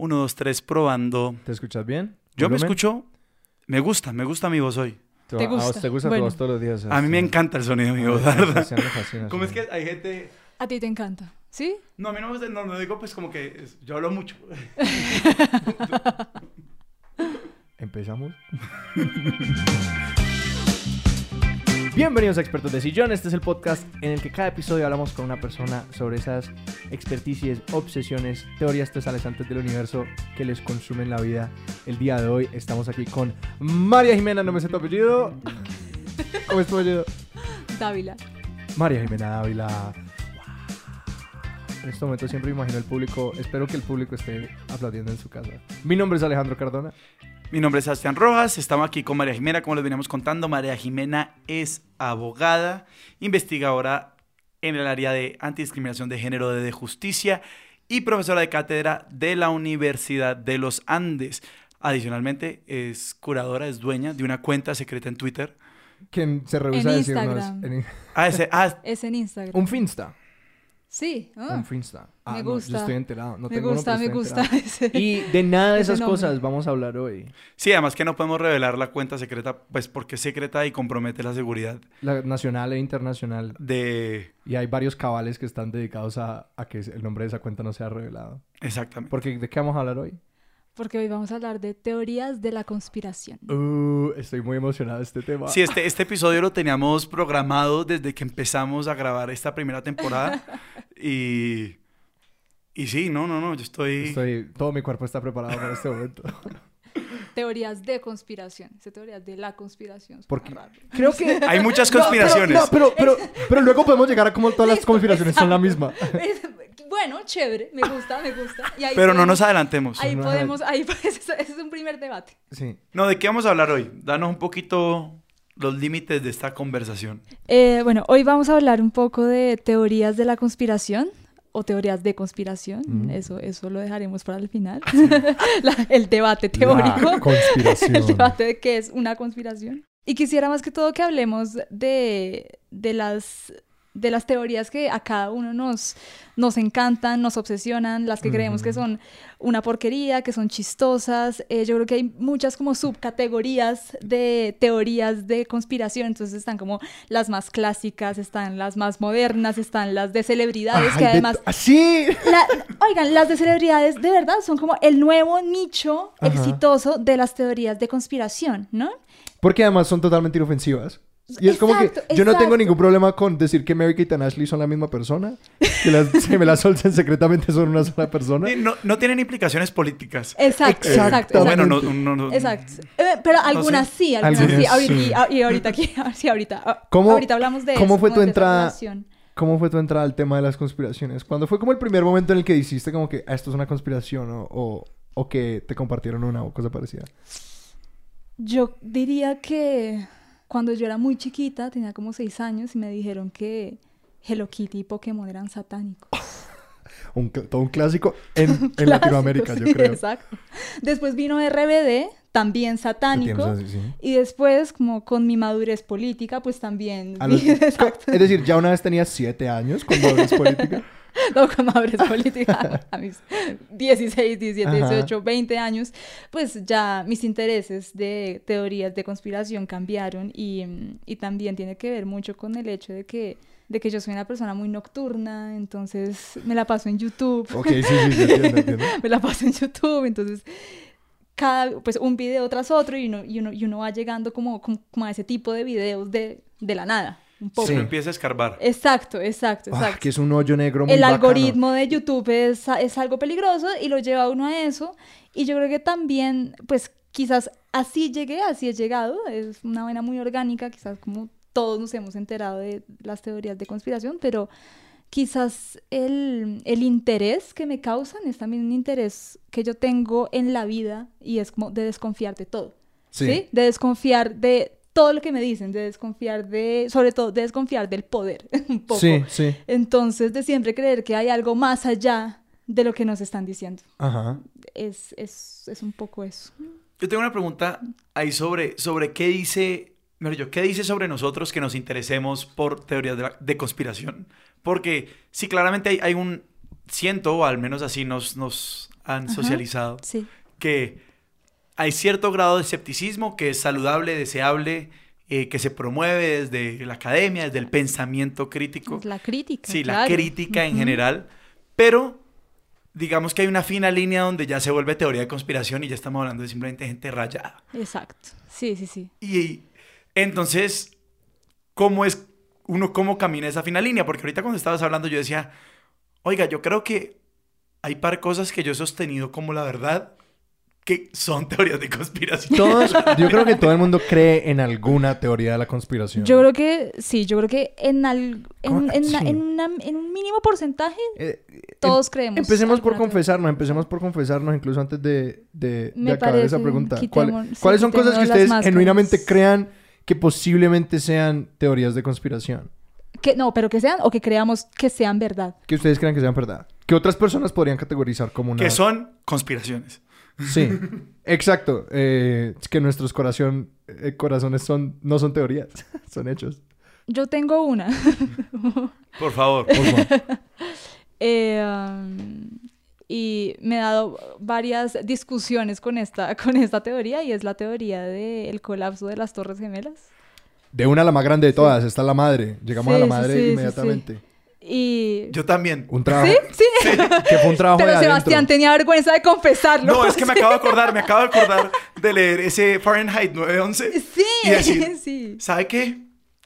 Uno, dos, tres, probando. ¿Te escuchas bien? Yo me escucho. Me gusta, me gusta mi voz hoy. ¿Te, ¿Te a vos gusta? te gusta Bueno. tu voz todos los días? A mí me encanta el sonido de mi voz, ¿Cómo es que hay gente.? A ti te encanta, ¿sí? No, a mí no me gusta, no, no digo pues como que es- yo hablo mucho. ¿Empezamos? Bienvenidos a Expertos de Sillón. Este es el podcast en el que cada episodio hablamos con una persona sobre esas experticias, obsesiones, teorías tesalezantes del universo que les consumen la vida. El día de hoy estamos aquí con María Jimena, no me sé tu apellido. ¿Cómo es tu apellido? Dávila. María Jimena Dávila. En este momento siempre imagino el público, espero que el público esté aplaudiendo en su casa. Mi nombre es Alejandro Cardona. Mi nombre es Sebastián Rojas, estamos aquí con María Jimena, como les veníamos contando. María Jimena es abogada, investigadora en el área de antidiscriminación de género de justicia y profesora de cátedra de la Universidad de los Andes. Adicionalmente, es curadora, es dueña de una cuenta secreta en Twitter. Quien se rehúsa En a decirnos... En- Ah, ese- ah, Es en Instagram. un Finsta. Sí. ah, Un Finsta. Ah, me no, gusta. yo estoy enterado. No me tengo gusta, me gusta. ese. Y de nada de esas nombre. cosas vamos a hablar hoy. sí, además que no podemos revelar la cuenta secreta, pues porque es secreta y compromete la seguridad La nacional e internacional. de... Y hay varios cabales que están dedicados a, a que el nombre de esa cuenta no sea revelado. Exactamente. Porque, ¿de qué vamos a hablar hoy? Porque hoy vamos a hablar de teorías de la conspiración. Uh, estoy muy emocionado de este tema. Sí, este, este episodio lo teníamos programado desde que empezamos a grabar esta primera temporada. Y, y sí, no, no, no, yo estoy... Estoy, todo mi cuerpo está preparado para este momento. Teorías de conspiración. Esas teorías de la conspiración. Porque- raro. Creo que... Hay muchas No, pero- conspiraciones. No, pero, pero, pero luego podemos llegar a cómo todas las conspiraciones son la misma. bueno, chévere. Me gusta, me gusta. Y ahí Pero no nos adelantemos. Ahí No, podemos, ahí ese es un primer debate. Sí. No, ¿de qué vamos a hablar hoy? Danos un poquito los límites de esta conversación. Eh, bueno, hoy vamos a hablar un poco de teorías de la conspiración o teorías de conspiración. Mm. Eso, eso lo dejaremos para el final. La- el debate teórico. La conspiración. el debate de qué es una conspiración. Y quisiera más que todo que hablemos de, de las de las teorías que a cada uno nos, nos encantan, nos obsesionan, las que creemos que son una porquería, que son chistosas. Eh, yo creo que hay muchas como subcategorías de teorías de conspiración. Entonces están como las más clásicas, están las más modernas, están las de celebridades, Ay, que de- además la- oigan, las de celebridades de verdad son como el nuevo nicho Ajá. exitoso de las teorías de conspiración, ¿no? Porque además son totalmente inofensivas. Y es como que Exacto, yo no tengo ningún problema con decir que Mary Kate y Ashley son la misma persona. Que las gemelas Olsen secretamente son una sola persona. Y No, no tienen implicaciones políticas. Exacto, Exacto. Bueno, no, no, no- Exacto. Eh, pero algunas sí, algunas, Algunas sí. Ahorita, y, ah, y ahorita aquí, sí, ahorita. ah, ¿Cómo- ahorita hablamos de cómo eso, fue tu entrada? ¿Cómo fue tu entrada al tema de las conspiraciones? ¿Cuándo fue como el primer momento en el que dijiste como que "Ah, esto es una conspiración o, o, o que te compartieron una o cosa parecida? Yo diría que cuando yo era muy chiquita, tenía como seis años, y me dijeron que Hello Kitty y Pokémon eran satánicos. Un todo un clásico en, en Clásico, Latinoamérica, yo sí, creo. Exacto. Después vino RBD, también satánico. Sí. Y después, como con mi madurez política, pues también. Los- exacto. Es decir, ya una vez tenías siete años cuando hablas política. No, con madurez política a mis 16, 17, Ajá. 18, 20 años, pues ya mis intereses de teorías de conspiración cambiaron y, y también tiene que ver mucho con el hecho de que, de que yo soy una persona muy nocturna, entonces me la paso en YouTube. Ok, sí, sí, sí, entiendo, entiendo. me la paso en YouTube, entonces cada, pues un video tras otro y uno, y uno, y uno va llegando como, como, como a ese tipo de videos de, de la nada, un poco. Sí. Uno empieza a escarbar. Exacto, exacto, Ah, exacto. que es un hoyo negro muy El bacano. algoritmo de YouTube es, es algo peligroso y lo lleva a uno a eso. Y yo creo que también, pues quizás así llegué, así he llegado. Es una vaina muy orgánica, quizás como todos nos hemos enterado de las teorías de conspiración, pero quizás el, el interés que me causan es también un interés que yo tengo en la vida y es como de desconfiar de todo. Sí. ¿sí? De desconfiar de todo lo que me dicen, de desconfiar de, sobre todo, de desconfiar del poder, un poco. Sí, sí. Entonces, de siempre creer que hay algo más allá de lo que nos están diciendo. Ajá. Es, es, es un poco eso. Yo tengo una pregunta ahí sobre, sobre qué dice, mejor yo, qué dice sobre nosotros que nos interesemos por teorías de, la- de conspiración. Porque sí, claramente hay, hay un, siento, o al menos así nos, nos han Ajá. socializado, Sí. que hay cierto grado de escepticismo que es saludable, deseable, eh, que se promueve desde la academia, desde el pensamiento crítico. La crítica. Sí, la crítica en general, pero digamos que hay una fina línea donde ya se vuelve teoría de conspiración y ya estamos hablando de simplemente gente rayada. Exacto. Sí, sí, sí. Y entonces, ¿cómo es uno cómo camina esa fina línea? Porque ahorita cuando estabas hablando yo decía, oiga, yo creo que hay par cosas que yo he sostenido como la verdad que son teorías de conspiración. Todos, yo creo que todo el mundo cree en alguna teoría de la conspiración. Yo creo que sí, yo creo que en, al- en, ¿Cómo? en, una- Sí. en una- en un mínimo porcentaje Eh, todos em- creemos. Empecemos por teoría. confesarnos, empecemos por confesarnos incluso antes de, de- de Me acabar esa pregunta. quitemos- ¿Cuál- sí, ¿Cuáles son cosas que ustedes máscaras. genuinamente crean que posiblemente sean teorías de conspiración? Que, no, pero que sean o que creamos que sean verdad. Que ustedes crean que sean verdad. Que otras personas podrían categorizar como una... Que son conspiraciones. Sí, exacto. Eh, es que nuestros corazón, eh, corazones son, no son teorías, son hechos. Yo tengo una. Por favor. Por favor. Eh, um, y me he dado varias discusiones con esta, con esta teoría y es la teoría del colapso de las Torres Gemelas. De una a la más grande de todas, está la madre. Llegamos a Sí, la sí, madre sí, sí, inmediatamente. Y... Yo también. Un trabajo. Sí, sí. Que fue un trabajo Pero de adentro. Sebastián tenía vergüenza de confesarlo. No, es que me acabo de acordar, me acabo de acordar de leer ese Fahrenheit 911 Sí, y decir, sí. ¿sabe qué?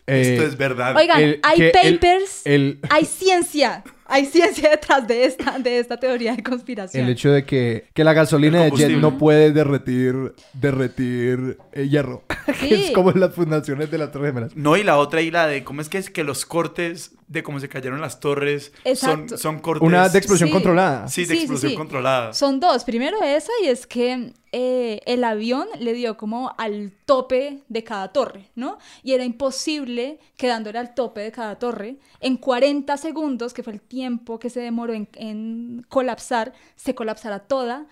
Eh, Esto es verdad. Oigan, el- hay el- papers, el- hay ciencia, hay ciencia detrás de esta, de esta teoría de conspiración. El hecho de que, que la gasolina de jet no puede derretir, derretir eh, hierro. que es Sí. como en las fundaciones de las Torres Gemelas. No, y la otra y la de cómo es que es que los cortes de cómo se cayeron las torres son, son cortes. Una de explosión Sí. controlada. Sí, de Sí, sí, explosión sí. controlada. Son dos. Primero esa y es que eh, el avión le dio como al tope de cada torre, ¿no? Y era imposible que dándole al tope de cada torre, en 40 segundos, que fue el tiempo que se demoró en, en colapsar, se colapsara toda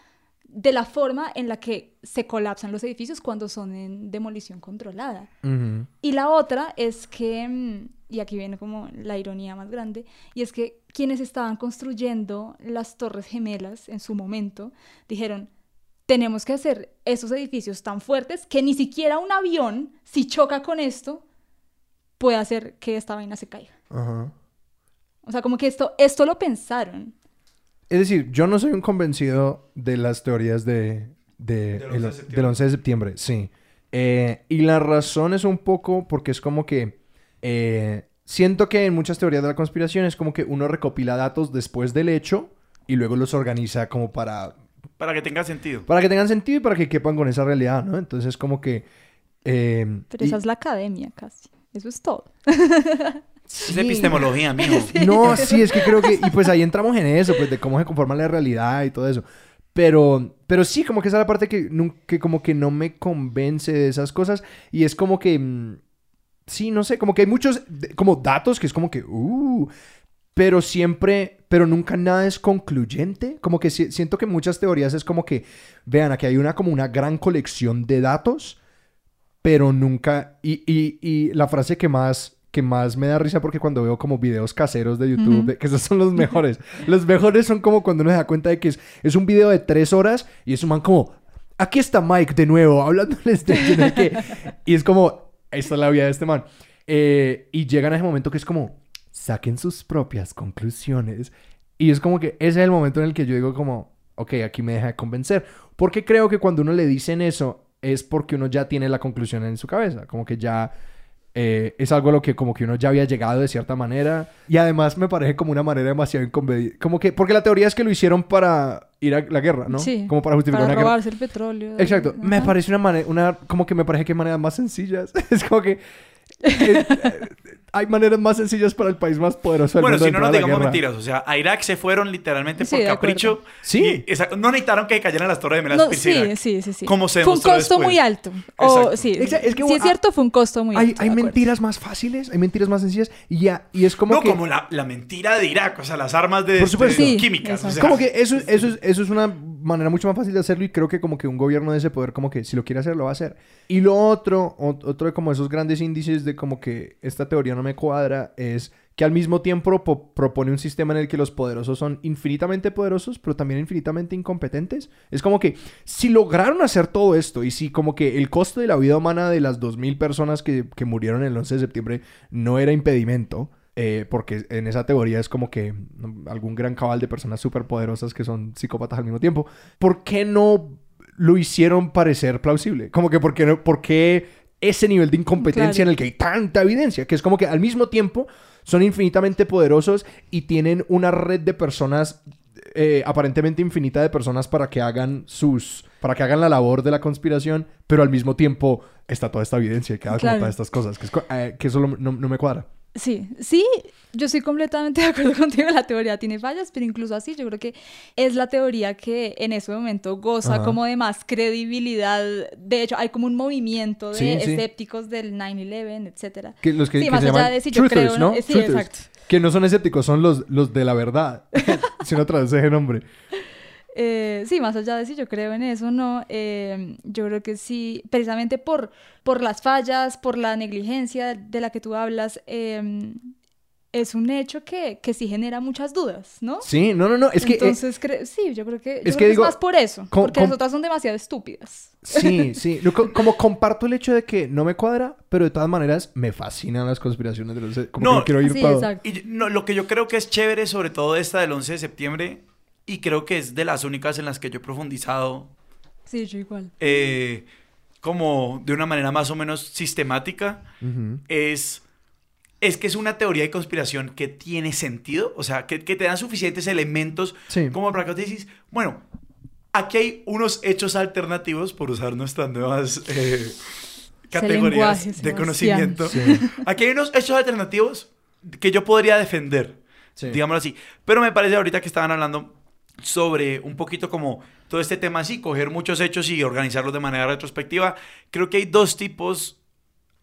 de la forma en la que se colapsan los edificios cuando son en demolición controlada. Y la otra es que, mm, y aquí viene como la ironía más grande, y es que quienes estaban construyendo las torres gemelas en su momento dijeron, tenemos que hacer esos edificios tan fuertes que ni siquiera un avión, si choca con esto, puede hacer que esta vaina se caiga. Ajá. O sea, como que esto, esto lo pensaron. Es decir, yo no soy un convencido de las teorías de, de- Del 11 de el- septiembre. del 11 de septiembre, sí. Eh, y la razón es un poco porque es como que eh, siento que en muchas teorías de la conspiración es como que uno recopila datos después del hecho y luego los organiza como para, Para que tenga sentido. para que tengan sentido y para que quepan con esa realidad, ¿no? Entonces como que... eh, Pero y- esa es la academia casi. Eso es todo. Es epistemología, mijo. No, sí, es que creo que... Y pues ahí entramos en eso, pues de cómo se conforma la realidad y todo eso. Pero, pero sí, como que esa es la parte que, que como que no me convence de esas cosas. Y es como que... mm, sí, no sé, como que hay muchos como datos que es como que... Uh, pero siempre... Pero nunca nada es concluyente. Como que si- siento que muchas teorías es como que... Vean, aquí hay una como una gran colección de datos pero nunca... Y, y, y la frase que más, que más me da risa porque cuando veo como videos caseros de YouTube, de- que esos son los mejores. los mejores son como cuando uno se da cuenta de que es, es un video de tres horas y es un man como... Aquí está Mike de nuevo, hablándoles de sé qué". Y es como... Esta es la vida de este man. Eh, y llegan a ese momento que es como... Saquen sus propias conclusiones. Y es como que ese es el momento en el que yo digo como... Ok, aquí me deja de convencer. Porque creo que cuando uno le dicen eso es porque uno ya tiene la conclusión en su cabeza. Como que ya eh, es algo a lo que como que uno ya había llegado de cierta manera. Y además me parece como una manera demasiado inconveniente. Como que, porque la teoría es que lo hicieron para ir a la guerra, ¿no? Sí. Como para justificar Para una guerra. robarse el petróleo. Exacto. Me Ajá. parece una manera, una, como que me parece que hay maneras más sencillas. es como que eh, eh, hay maneras más sencillas para el país más poderoso del Bueno, mundo si no nos digamos guerra. mentiras. O sea, a Irak se fueron literalmente Sí, por capricho. Sí. Y esa- no necesitaron que cayeran las torres de Melas No, sí, sí, sí, sí. Como se Fue un costo después. muy alto. O, Exacto. sí, es que, sí ah, es cierto, fue un costo muy Hay, alto. hay mentiras más fáciles, hay mentiras más sencillas y ya, y es como no, que... como la, la mentira de Irak, o sea, las armas de, Por supuesto. de Sí, químicas. o exacto. sea, como que eso, eso, es- eso es una manera mucho más fácil de hacerlo y creo que como que un gobierno de ese poder como que si lo quiere hacer lo va a hacer. Y lo otro, ot- otro de como esos grandes índices de como que esta teoría no me cuadra es que al mismo tiempo po- propone un sistema en el que los poderosos son infinitamente poderosos, pero también infinitamente incompetentes. Es como que si lograron hacer todo esto y si como que el costo de la vida humana de las 2.000 personas que, que murieron el 11 de septiembre no era impedimento, eh, porque en esa teoría es como que algún gran cabal de personas súper poderosas que son psicópatas al mismo tiempo, ¿por qué no lo hicieron parecer plausible? Como que, ¿por qué, no, por qué ese nivel de incompetencia Claro. en el que hay tanta evidencia? Que es como que al mismo tiempo son infinitamente poderosos y tienen una red de personas eh, aparentemente infinita de personas para que hagan sus para que hagan la labor de la conspiración pero al mismo tiempo está toda esta evidencia que haga como Claro. todas estas cosas que, es eh, que eso lo- no, no me cuadra Sí, sí, yo estoy completamente de acuerdo contigo. La teoría tiene fallas, pero incluso así, yo creo que es la teoría que en ese momento goza Ajá. como de más credibilidad. De hecho, hay como un movimiento de Sí, sí. escépticos del 9-11, etcétera. que los que, Sí, que más se allá llaman de si yo truthers, creo, ¿no? ¿no? Sí, Truthers. exacto. que no son escépticos son los, los de la verdad si no traduce ese nombre Eh, sí, más allá de si yo creo en eso, no. eh, yo creo que sí, precisamente por, por las fallas, por la negligencia de la que tú hablas, eh, es un hecho que, que sí genera muchas dudas, ¿no? sí no no no es que eh, Entonces, cre- sí, yo creo que, yo es creo que que digo, es más por eso, com- porque com- las otras son demasiado estúpidas. Sí, sí. No, co- como comparto el hecho de que no me cuadra, pero de todas maneras me fascinan las conspiraciones de los... Como No, que quiero ir Sí. Y yo- no, lo que yo creo que es chévere, sobre todo esta del 11 de septiembre, y creo que es de las únicas en las que yo he profundizado Sí, yo igual. eh, como de una manera más o menos sistemática, Ujú. es, es que es una teoría de conspiración que tiene sentido, o sea, que, que te dan suficientes elementos Sí. como para que te dices, bueno, aquí hay unos hechos alternativos, por usar nuestras nuevas eh, categorías lenguaje, de conocimiento. Sí. Aquí hay unos hechos alternativos que yo podría defender, Sí. digámoslo así. Pero me parece ahorita que estaban hablando sobre un poquito como todo este tema así, coger muchos hechos y organizarlos de manera retrospectiva. Creo que hay dos tipos,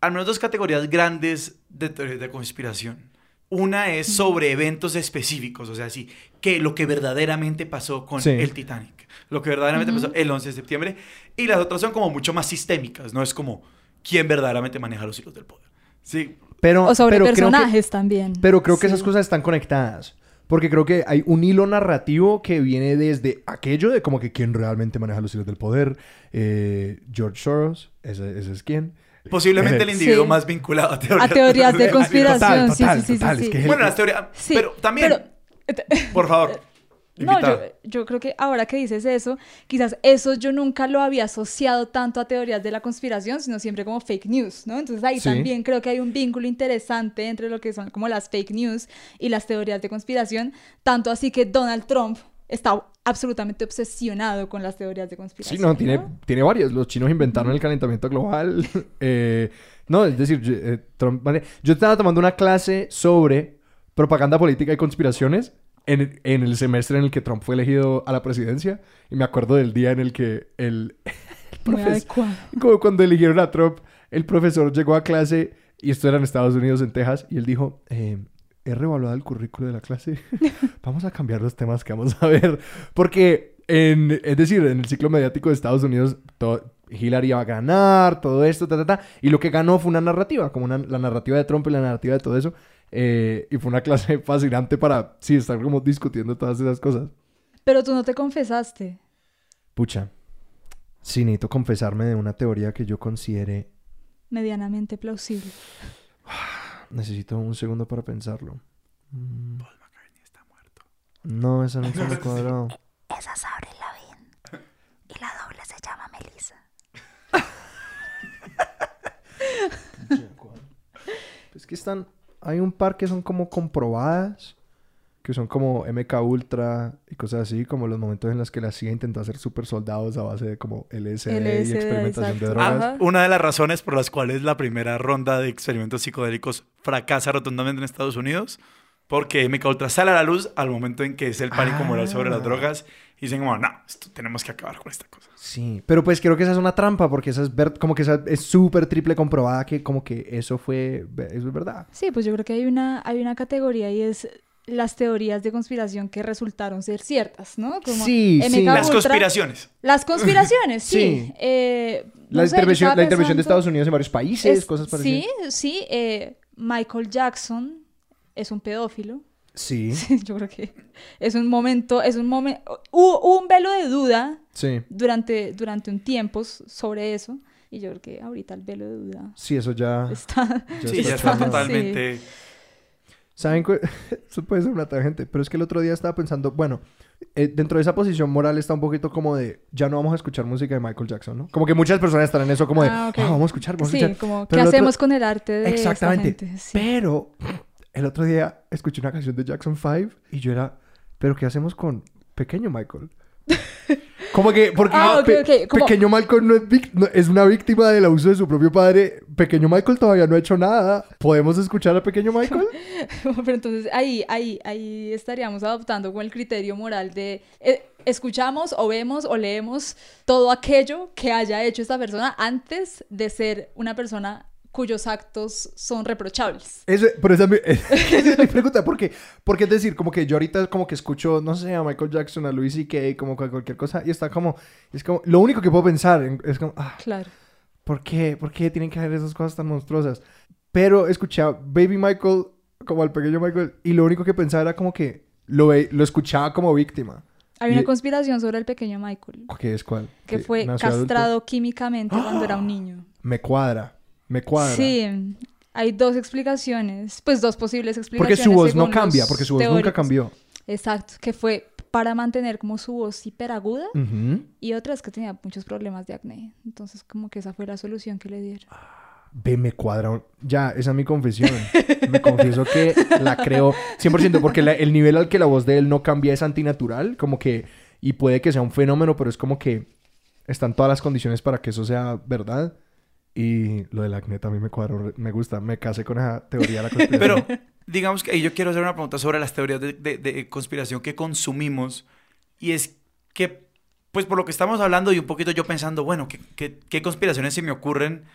al menos dos categorías grandes de teorías de conspiración. Una es sobre eventos específicos, o sea, sí, que lo que verdaderamente pasó con Sí. el Titanic, lo que verdaderamente pasó el 11 de septiembre, y las otras son como mucho más sistémicas, no es como quién verdaderamente maneja los hilos del poder. Sí, Pero, O sobre pero creo que- personajes también. pero creo que Sí. esas cosas están conectadas. Porque creo que hay un hilo narrativo que viene desde aquello de como que quién realmente maneja los hilos del poder. Eh, George Soros, ese, ese es quién. Posiblemente el individuo Sí. más vinculado a teorías, A teorías de conspiración. Total, sí, total, sí, sí, sí, total, sí. es que- Bueno, las teorías. Sí, pero también, pero- por favor. No, yo, creo que ahora que dices eso, quizás eso yo nunca lo había asociado tanto a teorías de la conspiración, sino siempre como fake news, ¿no? Entonces ahí Sí. también creo que hay un vínculo interesante entre lo que son como las fake news y las teorías de conspiración, tanto así que Donald Trump está absolutamente obsesionado con las teorías de conspiración. Sí, no, tiene, tiene varios. Los chinos inventaron el calentamiento global. Eh, no, es decir, yo, eh, Trump- vale. yo estaba tomando una clase sobre propaganda política y conspiraciones en, en el semestre en el que Trump fue elegido a la presidencia. Y me acuerdo del día en el que el, el Muy profes- adecuado. como cuando eligieron a Trump, el profesor llegó a clase, y esto era en Estados Unidos, en Texas, y él dijo, eh, he revaluado el currículo de la clase, vamos a cambiar los temas que vamos a ver, porque, en, es decir, en el ciclo mediático de Estados Unidos, to- Hillary iba a ganar, todo esto, ta, ta, ta, y lo que ganó fue una narrativa, como una- la narrativa de Trump y la narrativa de todo eso, eh, y fue una clase fascinante para, sí, estar como discutiendo todas esas cosas. Pero tú no te confesaste. Pucha, sí, necesito confesarme de una teoría que yo considere Medianamente plausible. Necesito un segundo para pensarlo. Mm. No, esa no se me cuadrado. Esa es Avril Lavigne. Y la doble se llama Melissa. Que están... Hay un par que son como comprobadas. Que son como MK Ultra y cosas así. Como los momentos en los que la CIA intentó hacer super soldados a base de como LSD, y LSD, experimentación de exacto. drogas. Ajá. Una de las razones por las cuales la primera ronda de experimentos psicodélicos fracasa rotundamente en Estados Unidos, porque MK Ultra sale a la luz al momento en que es el pánico moral sobre las Ah. drogas y dicen como, no, esto tenemos que acabar con esta cosa. Sí, pero pues creo que esa es una trampa porque esa es ver- como que esa es súper triple comprobada que como que eso fue... Eso es verdad. Sí, pues yo creo que hay una, hay una categoría y es las teorías de conspiración que resultaron ser ciertas, ¿no? Como Sí, sí. Las Ultra- conspiraciones. Las conspiraciones, sí. Sí. Eh, La, no sé, yo intervención, la intervención de Estados Unidos en varios países, es- cosas parecidas. Sí, sí. eh, Michael Jackson es un pedófilo. Sí, Yo creo que es un momento, es un momento, hubo, hubo un velo de duda sí. durante, durante un tiempo sobre eso. Y yo creo que ahorita el velo de duda Sí, eso ya. está... Sí, ya está Sí. totalmente. ¿Saben? Eso puede ser una tangente, pero es que el otro día estaba pensando, bueno, eh, dentro de esa posición moral está un poquito como de, ya no vamos a escuchar música de Michael Jackson, ¿no? Como que muchas personas están en eso como de, Ah, "Ah, ok. vamos a escuchar, vamos a Sí, escuchar. como, Pero ¿qué otro- hacemos con el arte de esta Exactamente. gente? Sí. Pero el otro día escuché una canción de Jackson 5 y yo era, ¿pero qué hacemos con Pequeño Michael? Como que, porque Ah, como- Pequeño Michael no es, vic- no- es una víctima del abuso de su propio padre. Pequeño Michael todavía no ha hecho nada. ¿Podemos escuchar a Pequeño Michael? Pero entonces ahí, ahí, ahí estaríamos adoptando con el criterio moral de eh, escuchamos o vemos o leemos todo aquello que haya hecho esta persona antes de ser una persona cuyos actos son reprochables. Eso, pero esa, es mi- esa es mi pregunta. Porque, porque es decir, como que yo ahorita como que escucho, no sé, a Michael Jackson, a Louis C.K., como cual- cualquier cosa, y está como, es como, lo único que puedo pensar en- es como, ah, Claro. ¿por qué? ¿Por qué tienen que haber esas cosas tan monstruosas? Pero escuché a Baby Michael como al pequeño Michael, y lo único que pensaba era como que lo, lo escuchaba como víctima. Hay Y- una conspiración sobre el pequeño Michael, ¿Qué es cuál? que fue nació adulto. castrado químicamente cuando era un niño. Me cuadra, me cuadra. Sí, hay dos explicaciones, pues dos posibles Porque explicaciones. su voz no cambia, porque su voz nunca cambió. Exacto, que fue para mantener como su voz hiperaguda Ujú. y otra es que tenía muchos problemas de acné. Entonces como que esa fue la solución que le dieron. Ve, me cuadra. Ya, esa es mi confesión. Me confieso que la creo 100%, porque la- el nivel al que la voz de él no cambia es antinatural, como que, y puede que sea un fenómeno, pero es como que están todas las condiciones para que eso sea verdad. Y lo del acné también me cuadra, me gusta, me casé con esa teoría de la conspiración. Pero digamos que ahí yo quiero hacer una pregunta sobre las teorías de, de- de conspiración que consumimos. Y es que, pues por lo que estamos hablando y un poquito yo pensando, bueno, ¿qué, qué, qué conspiraciones se me ocurren?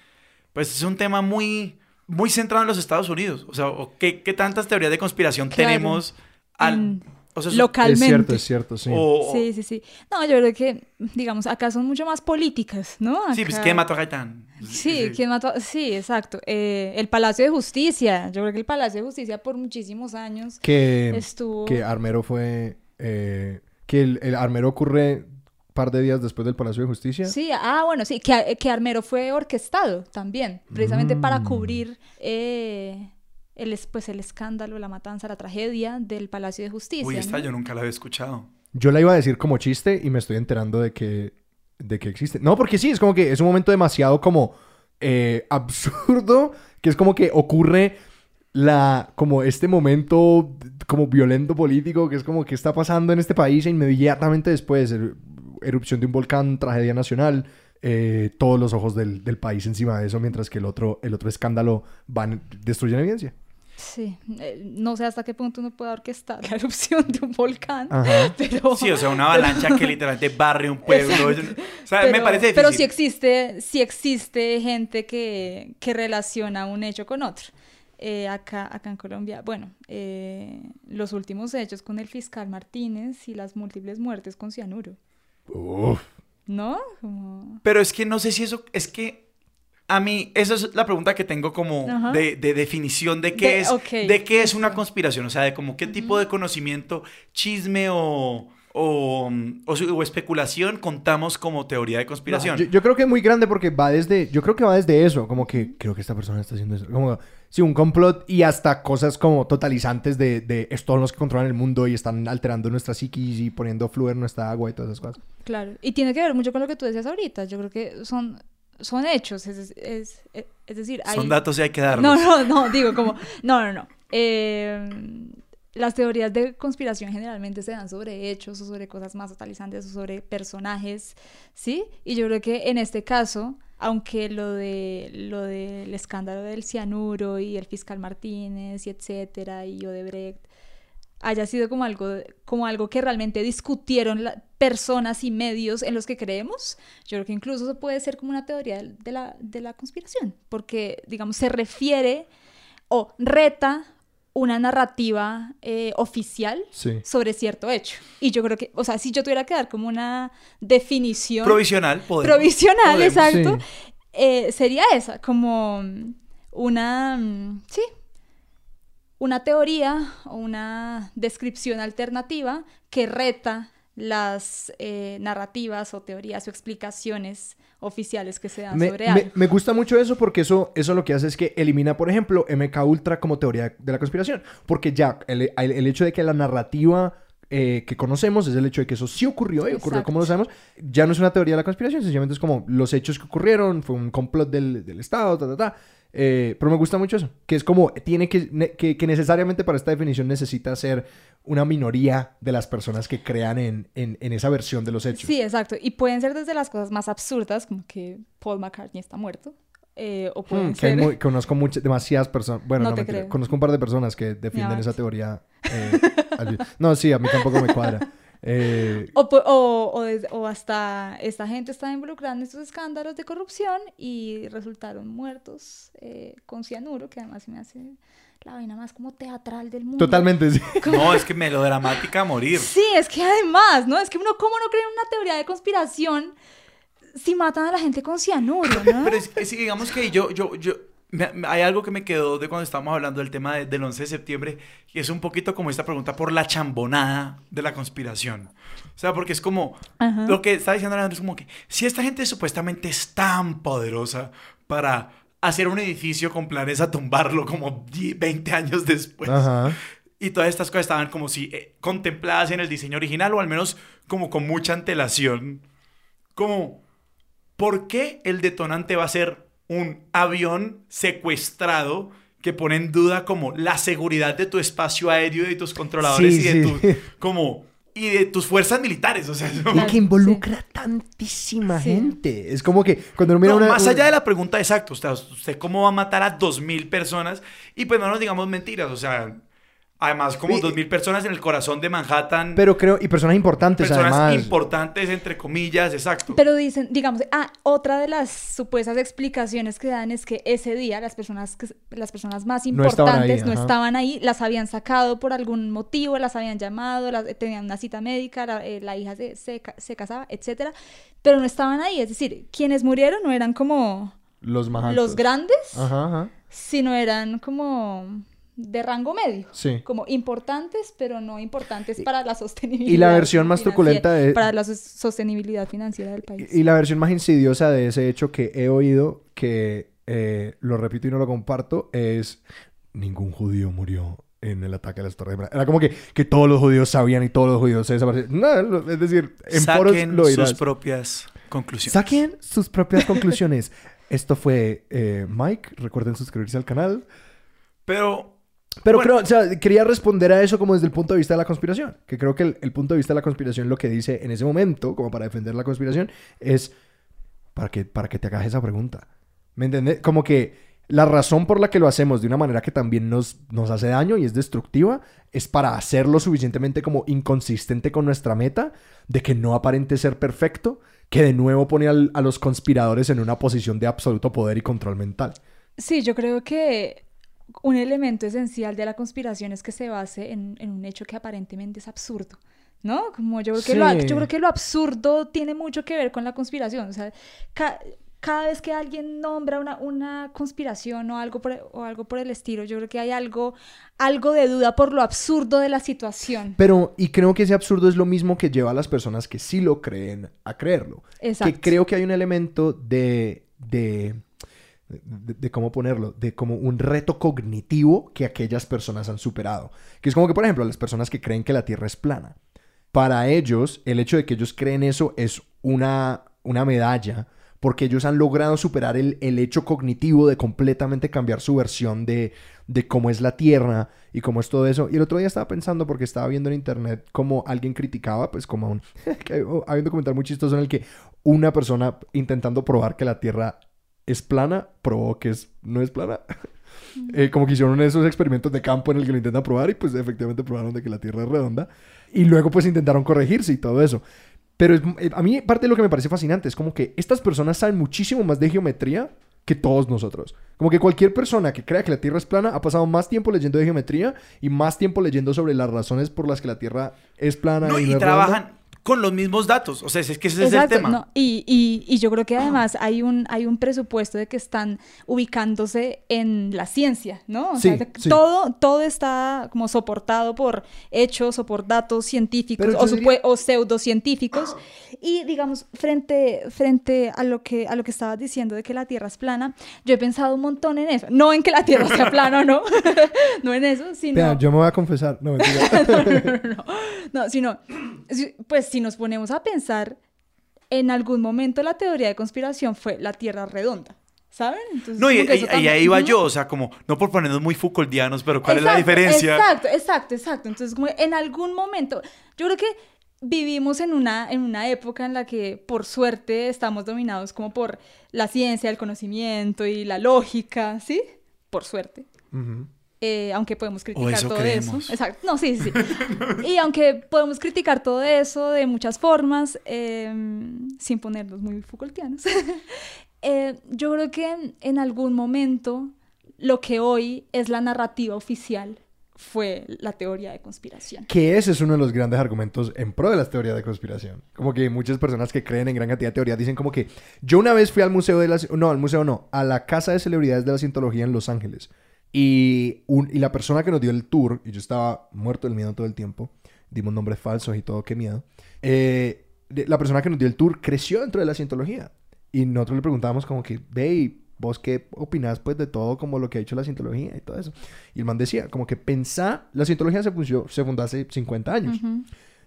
Pues es un tema muy, muy centrado en los Estados Unidos. O sea, ¿qué, qué tantas teorías de conspiración Claro. tenemos? Al, En- o sea, localmente. es cierto, es cierto, sí. o- o- Sí, sí, sí. No, yo creo que, digamos, acá son mucho más políticas, ¿no? sí, pues ¿quién mató a Gaitán? Sí, ¿quién mató? Sí, exacto. Eh, el Palacio de Justicia. Yo creo que el Palacio de Justicia por muchísimos años Que, estuvo... que Armero fue... eh, que el, el Armero ocurre un par de días después del Palacio de Justicia. Sí, ah, bueno, sí, que, que Armero fue orquestado también, precisamente para Mm. cubrir eh, el, es- pues, el escándalo, la matanza, la tragedia del Palacio de Justicia. Uy, esta ¿no? yo nunca la había escuchado. Yo la iba a decir como chiste y me estoy enterando de que, de que existe. No, porque sí, es como que es un momento demasiado como eh, absurdo, que es como que ocurre la, como este momento como violento político, que es como que está pasando en este país e inmediatamente después, er- erupción de un volcán, tragedia nacional, eh, todos los ojos del, del país encima de eso, mientras que el otro, el otro escándalo van, destruyen evidencia. Sí, eh, no sé hasta qué punto uno puede orquestar la erupción de un volcán, Ajá. pero... Sí, o sea, una avalancha que literalmente barre un pueblo. O sea, me pero- parece difícil. Pero sí existe, sí existe gente que, que relaciona un hecho con otro. Eh, acá, acá en Colombia, bueno, eh, los últimos hechos con el fiscal Martínez y las múltiples muertes con cianuro, Uf. ¿no? Como... Pero es que no sé si eso, es que a mí, esa es la pregunta que tengo como de, de definición de qué De- es, de qué es una conspiración, o sea, de como qué tipo de conocimiento, chisme o, o, o especulación contamos como teoría de conspiración. No, yo, yo creo que es muy grande porque va desde, yo creo que va desde eso, como que creo que esta persona está haciendo eso, como sí, un complot y hasta cosas como totalizantes de, de estos son los que controlan el mundo y están alterando nuestra psiquis y poniendo fluir nuestra agua y todas esas cosas. Claro, y tiene que ver mucho con lo que tú decías ahorita, yo creo que son, son hechos, es, es, es- es decir, hay... Son datos y hay que darlos. No, no, no, digo como, no, no, no. Eh, las teorías de conspiración generalmente se dan sobre hechos o sobre cosas más totalizantes o sobre personajes, ¿sí? Y yo creo que en este caso, aunque lo de lo del escándalo del cianuro y el fiscal Martínez y etcétera y Odebrecht haya sido como algo como algo que realmente discutieron la- personas y medios en los que creemos, yo creo que incluso eso puede ser como una teoría de la, de la conspiración, porque digamos se refiere o reta una narrativa eh, oficial Sí. sobre cierto hecho. Y yo creo que, o sea, si yo tuviera que dar como una definición Provisional, podemos. provisional, Podemos. exacto, Sí. eh, sería esa, como una, mm, sí, una teoría o una descripción alternativa que reta las eh, narrativas o teorías o explicaciones oficiales que se dan Me, sobre algo. me gusta mucho eso porque eso, eso lo que hace es que elimina, por ejemplo, MK Ultra como teoría de la conspiración. Porque ya el, el- el hecho de que la narrativa eh, que conocemos es el hecho de que eso sí ocurrió y ocurrió como lo sabemos, ya no es una teoría de la conspiración, sencillamente es como los hechos que ocurrieron, fue un complot del, del Estado, ta, ta, ta. Eh, pero me gusta mucho eso, que es como, tiene que, que, que necesariamente para esta definición necesita ser una minoría de las personas que crean en, en, en esa versión de los hechos. Sí, exacto. Y pueden ser desde las cosas más absurdas, como que Paul McCartney está muerto, eh, o pueden Mm, que hay ser... muy- conozco muchas, demasiadas personas. Bueno, No no, te mentira, creo. Conozco un par de personas que defienden esa teoría. eh, no, sí, a mí tampoco me cuadra. Eh, O, o, o hasta esta gente estaba involucrada en estos escándalos de corrupción y resultaron muertos eh, con cianuro, que además se me hace la vaina más como teatral del mundo. totalmente, sí. No, es que melodramática a morir. Sí, es que además, ¿no? Es que uno, ¿cómo no cree en una teoría de conspiración si matan a la gente con cianuro, ¿no? Pero es, es que digamos que yo, yo, yo, me- hay algo que me quedó de cuando estábamos hablando del tema de- del 11 de septiembre, y es un poquito como esta pregunta por la chambonada de la conspiración. O sea, porque es como, Ajá. lo que está diciendo Alejandro es como que, si esta gente supuestamente es tan poderosa para hacer un edificio con planes a tumbarlo como 10, 20 años después, Ajá. y todas estas cosas estaban como si eh, contempladas en el diseño original o al menos como con mucha antelación. Como, ¿por qué el detonante va a ser un avión secuestrado que pone en duda como la seguridad de tu espacio aéreo y de tus controladores Sí, y de sí. tu, como y de tus fuerzas militares? O sea, Y que involucra tantísima Sí. gente. Es como que cuando uno mira No, una. más una- allá de la pregunta exacta, usted, usted cómo va a matar a dos mil personas y pues no nos digamos mentiras, o sea, además como dos mil personas en el corazón de Manhattan, Pero creo. Y personas importantes, personas además. importantes entre comillas, exacto. Pero dicen, digamos, ah, otra de las supuestas explicaciones que dan es que ese día las personas, que, las personas más No estaban ahí, importantes no estaban ahí, las habían sacado por algún motivo, las habían llamado, las, tenían una cita médica, la, eh, la hija se, se, se casaba, etcétera, pero no estaban ahí. Es decir, quienes murieron no eran como Los más altos. los grandes, Ajá, ajá. sino eran como de rango medio. Sí. Como importantes, pero no importantes para la sostenibilidad. y la versión más truculenta de- Para la sos- sostenibilidad financiera del país. Y la versión más insidiosa de ese hecho que he oído, que eh, lo repito y no lo comparto, es ningún judío murió en el ataque a las Torres Gemelas. Era como que, que todos los judíos sabían y todos los judíos se desaparecieron. No, es decir, en Saquen lo sus propias conclusiones. Saquen sus propias conclusiones. Esto fue eh, Mike. Recuerden suscribirse al canal. Pero Pero Bueno. creo, o sea, quería responder a eso como desde el punto de vista de la conspiración. Que creo que el, el punto de vista de la conspiración lo que dice en ese momento, como para defender la conspiración, es para que, para que te hagas esa pregunta. ¿Me entiendes? Como que la razón por la que lo hacemos de una manera que también nos, nos hace daño y es destructiva es para hacerlo suficientemente como inconsistente con nuestra meta de que no aparente ser perfecto, que de nuevo pone al- a los conspiradores en una posición de absoluto poder y control mental. Sí, yo creo que un elemento esencial de la conspiración es que se base en, en un hecho que aparentemente es absurdo, ¿no? Como yo creo, que lo, yo creo que lo absurdo tiene mucho que ver con la conspiración. O sea, ca- cada vez que alguien nombra una, una conspiración o algo, por, o algo por el estilo, yo creo que hay algo, algo de duda por lo absurdo de la situación. Pero, y creo que ese absurdo es lo mismo que lleva a las personas que sí lo creen a creerlo. Exacto. Que creo que hay un elemento de, de, de, cómo ponerlo, de como un reto cognitivo que aquellas personas han superado. Que es como que, por ejemplo, las personas que creen que la Tierra es plana. Para ellos, el hecho de que ellos creen eso es una, una medalla porque ellos han logrado superar el, el hecho cognitivo de completamente cambiar su versión de, de cómo es la Tierra y cómo es todo eso. Y el otro día estaba pensando, porque estaba viendo en internet cómo alguien criticaba, pues como un... hay un documental muy chistoso en el que una persona intentando probar que la Tierra es plana, probó que es, no es plana. Eh, como que hicieron esos experimentos de campo en el que lo intentan probar y pues efectivamente probaron de que la Tierra es redonda. Y luego pues intentaron corregirse y todo eso. Pero es- eh, a mí parte de lo que me parece fascinante es como que estas personas saben muchísimo más de geometría que todos nosotros. Como que cualquier persona que crea que la Tierra es plana ha pasado más tiempo leyendo de geometría y más tiempo leyendo sobre las razones por las que la Tierra es plana No, y, trabajan con los mismos datos. O sea, es que ese es el Exacto, tema. no, y, y- y yo creo que además hay un, hay un presupuesto de que están ubicándose en la ciencia, ¿no? O Sí, sea, sí. todo, todo está como soportado por hechos o por datos científicos o, supue- o pseudocientíficos. Y digamos, frente, frente a, lo que, a lo que estabas diciendo de que la Tierra es plana, yo he pensado un montón en eso. No en que la Tierra sea plana o no, no en eso, sino... Yo me voy a confesar. No, mentira. no, no, no, no. No, sino, si- pues si nos ponemos a pensar, en algún momento la teoría de conspiración fue la Tierra redonda, ¿saben? Entonces, No, y, ahí iba yo, o sea, como, no por ponernos muy Foucauldianos, pero ¿cuál es la diferencia? Exacto, exacto, exacto. Entonces, como en algún momento, yo creo que vivimos en una, en una época en la que, por suerte, estamos dominados como por la ciencia, el conocimiento y la lógica, ¿sí? Por suerte. Eh, aunque podemos criticar eso todo creemos. eso. Exacto. No, sí, sí, sí. y aunque podemos criticar todo eso de muchas formas, eh, sin ponernos muy Foucaultianos, eh, yo creo que en, en algún momento lo que hoy es la narrativa oficial fue la teoría de conspiración. Que ese es uno de los grandes argumentos en pro de las teorías de conspiración. Como que muchas personas que creen en gran cantidad de teorías dicen como que yo una vez fui al museo de las... No, al museo no, a la Casa de Celebridades de la Cientología en Los Ángeles. Y, un- y la persona que nos dio el tour, y yo estaba muerto del miedo todo el tiempo, dimos nombres falsos y todo, qué miedo. Eh, la persona que nos dio el tour creció dentro de la Cientología. Y nosotros le preguntábamos como que, ve, ¿y ¿vos qué opinás pues de todo como lo que ha hecho la Cientología y todo eso? Y el man decía, como que pensá, la Cientología se, funció- se fundó hace 50 años. Ujú.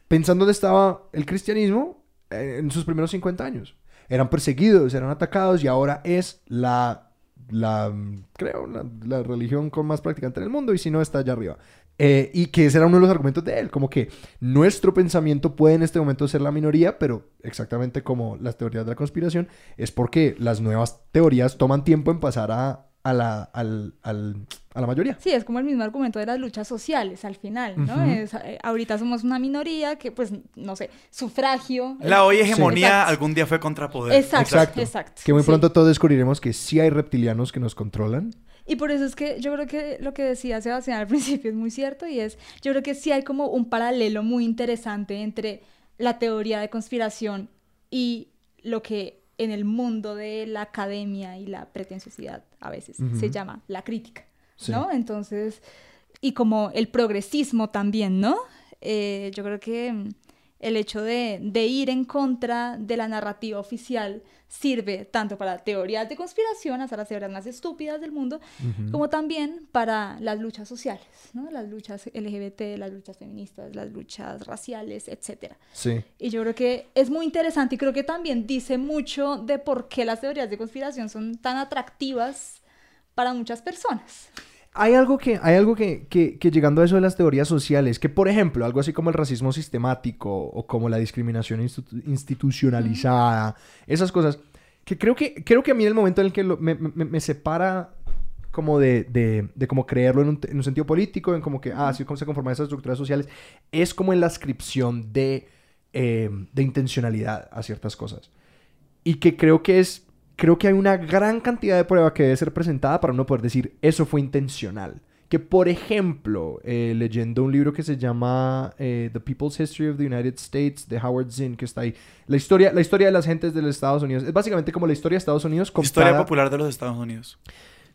Pensando dónde estaba el cristianismo eh, en sus primeros 50 años. Eran perseguidos, eran atacados y ahora es la, la creo, la, la religión con más practicante en el mundo y si no está allá arriba. Eh, y que ese era uno de los argumentos de él, como que nuestro pensamiento puede en este momento ser la minoría, pero exactamente como las teorías de la conspiración, es porque las nuevas teorías toman tiempo en pasar a, a, la, al- al- a la mayoría. Sí, es como el mismo argumento de las luchas sociales al final, ¿no? Es, eh, ahorita somos una minoría que, pues, no sé, sufragio. La hoy hegemonía algún día fue contra poder. Exacto, Exacto. exacto. Que muy sí. pronto todos descubriremos que sí hay reptilianos que nos controlan. Y por eso es que yo creo que lo que decía Sebastián al principio es muy cierto y es, yo creo que sí hay como un paralelo muy interesante entre la teoría de conspiración y lo que en el mundo de la academia y la pretenciosidad a veces se llama la crítica, Sí. ¿no? Entonces, y como el progresismo también, ¿no? Eh, yo creo que el hecho de, de ir en contra de la narrativa oficial sirve tanto para teorías de conspiración, hasta las teorías más estúpidas del mundo, como también para las luchas sociales, ¿no? Las luchas LGBT, las luchas feministas, las luchas raciales, etcétera. Sí. Y yo creo que es muy interesante y creo que también dice mucho de por qué las teorías de conspiración son tan atractivas para muchas personas. Hay algo que, hay algo que, que, que llegando a eso de las teorías sociales, que por ejemplo, algo así como el racismo sistemático o como la discriminación institu- institucionalizada, esas cosas, que creo que, creo que a mí el momento en el que lo- me, me- me separa como de, de, de como creerlo en un, en un sentido político, en como que, ah, así como se conforman esas estructuras sociales, es como en la ascripción de, eh, de intencionalidad a ciertas cosas. Y que creo que es, creo que hay una gran cantidad de prueba que debe ser presentada para uno poder decir, eso fue intencional. Que, por ejemplo, eh, leyendo un libro que se llama eh, The People's History of the United States de Howard Zinn, que está ahí, la historia, la historia de las gentes de los Estados Unidos, es básicamente como la historia de Estados Unidos contada Historia popular de los Estados Unidos.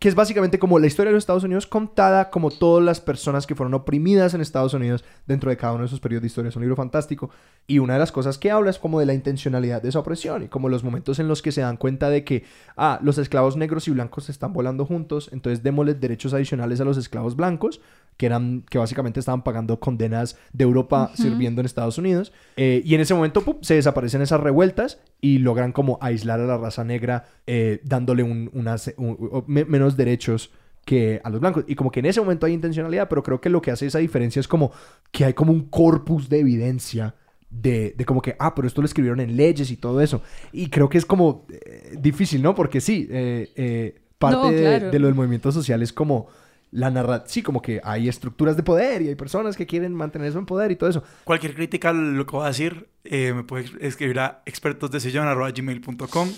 Que es básicamente como la historia de los Estados Unidos contada como todas las personas que fueron oprimidas en Estados Unidos dentro de cada uno de sus periodos de historia. Es un libro fantástico. Y una de las cosas que habla es como de la intencionalidad de esa opresión y como los momentos en los que se dan cuenta de que, ah, los esclavos negros y blancos están volando juntos, entonces démosles derechos adicionales a los esclavos blancos, que eran, que básicamente estaban pagando condenas de Europa sirviendo en Estados Unidos. Eh, y en ese momento, ¡pum!, se desaparecen esas revueltas y logran como aislar a la raza negra, eh, dándole un, unas- un- menos derechos que a los blancos. Y como que en ese momento hay intencionalidad, pero creo que lo que hace esa diferencia es como que hay como un corpus de evidencia de, de como que, ah, pero esto lo escribieron en leyes y todo eso. Y creo que es como eh, difícil, ¿no? Porque sí, eh, eh, parte No, de, de lo del movimiento social es como la narrativa, sí, como que hay estructuras de poder y hay personas que quieren mantener eso en poder y todo eso. Cualquier crítica a lo que voy a decir, eh, me puede escribir a expertosdesillon.gmail.com.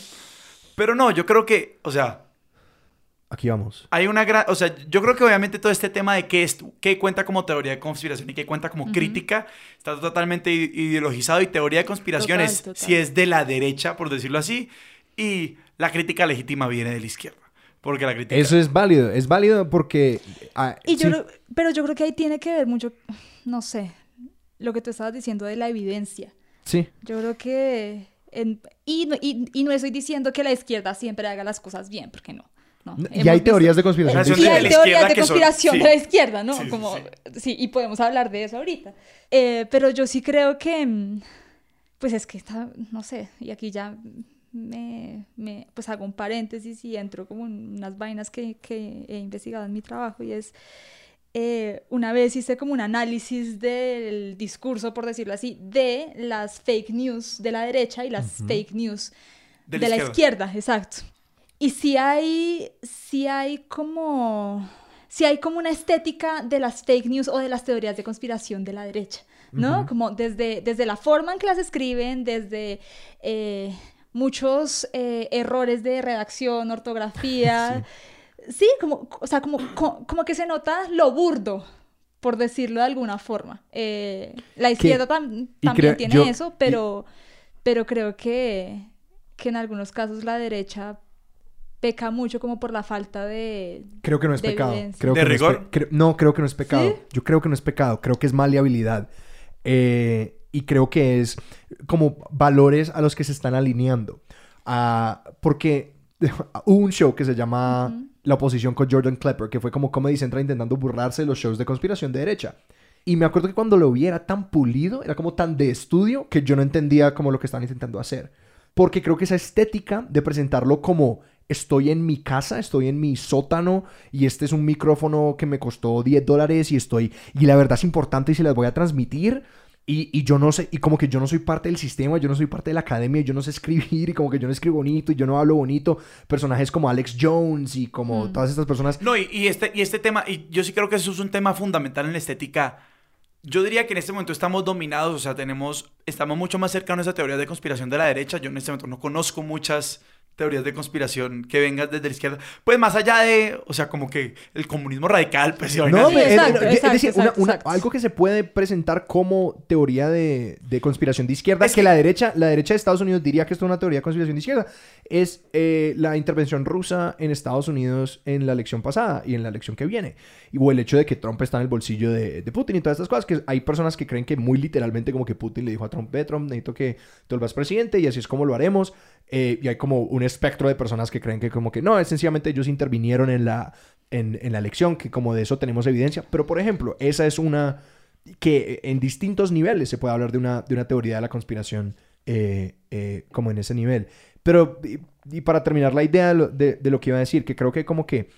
Pero no, yo creo que, o sea, Aquí vamos. Hay una gran, o sea, yo creo que obviamente todo este tema de qué, es, qué cuenta como teoría de conspiración y qué cuenta como crítica está totalmente ideologizado y teoría de conspiración Total, es total. si es de la derecha, por decirlo así, y la crítica legítima viene de la izquierda. Porque la crítica... Eso es válido. Es válido porque... ah, Y yo sí. creo- pero yo creo que ahí tiene que ver mucho, no sé, lo que tú estabas diciendo de la evidencia. Sí. Yo creo que... en- y, no- y, y no estoy diciendo que la izquierda siempre haga las cosas bien, porque no. no. Y hay visto- teorías de conspiración. Y de hay teorías de son- conspiración sí. de la izquierda, ¿no? Sí, sí, Como, sí. sí, y podemos hablar de eso ahorita. Eh, pero yo sí creo que, mm, pues es que está, no sé, y aquí ya me, me- pues hago un paréntesis y entro como en unas vainas que, que he investigado en mi trabajo y es, eh, una vez hice como un análisis del discurso, por decirlo así, de las fake news de la derecha y las fake news De la izquierda, exacto. Y si hay, si hay como, si hay como una estética de las fake news o de las teorías de conspiración de la derecha, ¿no? Como desde, desde la forma en que las escriben, desde eh, muchos eh, errores de redacción, ortografía. sí. como, o sea, como, co- como que se nota lo burdo, por decirlo de alguna forma. Eh, la izquierda tam- también creo- tiene yo- eso, pero, pero creo que, que en algunos casos la derecha peca mucho como por la falta de... Creo que no es de pecado. Creo ¿De que no es pe- rigor? creo- no, creo que no es pecado. ¿Sí? Yo creo que no es pecado. Creo que es maleabilidad. Eh, y creo que es como valores a los que se están alineando. Ah, porque hubo un show que se llama Ujú. La oposición con Jordan Klepper, que fue como Comedy Central intentando burlarse de los shows de conspiración de derecha. Y me acuerdo que cuando lo vi era tan pulido, era como tan de estudio, que yo no entendía como lo que estaban intentando hacer. Porque creo que esa estética de presentarlo como estoy en mi casa, estoy en mi sótano y este es un micrófono que me costó 10 dólares y estoy... Y la verdad es importante y se las voy a transmitir. Y, y yo no sé, y como que yo no soy parte del sistema, yo no soy parte de la academia, yo no sé escribir y como que yo no escribo bonito y yo no hablo bonito. Personajes como Alex Jones y como Mm. todas estas personas. No, y, y este, y este tema, y yo sí creo que eso es un tema fundamental en la estética. Yo diría que en este momento estamos dominados, o sea, tenemos, estamos mucho más cercanos a teorías de conspiración de la derecha. Yo en este momento no conozco muchas teorías de conspiración que vengan desde la izquierda. Pues más allá de, o sea, como que el comunismo radical, pues No, es- exacto, es- es exacto, decir, una- una- algo que se puede presentar como teoría de, de conspiración de izquierda, Es que, que- la derecha, la derecha de Estados Unidos diría que esto es una teoría de conspiración de izquierda, es eh, la intervención rusa en Estados Unidos en la elección pasada y en la elección que viene. Y, o el hecho de que Trump está en el bolsillo de, de Putin y todas estas cosas, que hay personas que creen que muy literalmente como que Putin le dijo a Trump, ve Trump, necesito que te vuelvas presidente y así es como lo haremos. Eh, y hay como un espectro de personas que creen que como que no, es sencillamente ellos intervinieron en la, en, la elección, que como de eso tenemos evidencia. Pero por ejemplo, esa es una que en distintos niveles se puede hablar de una, de una teoría de la conspiración eh, eh, como en ese nivel. Pero, y, para terminar la idea de lo, que iba a decir, que creo que como que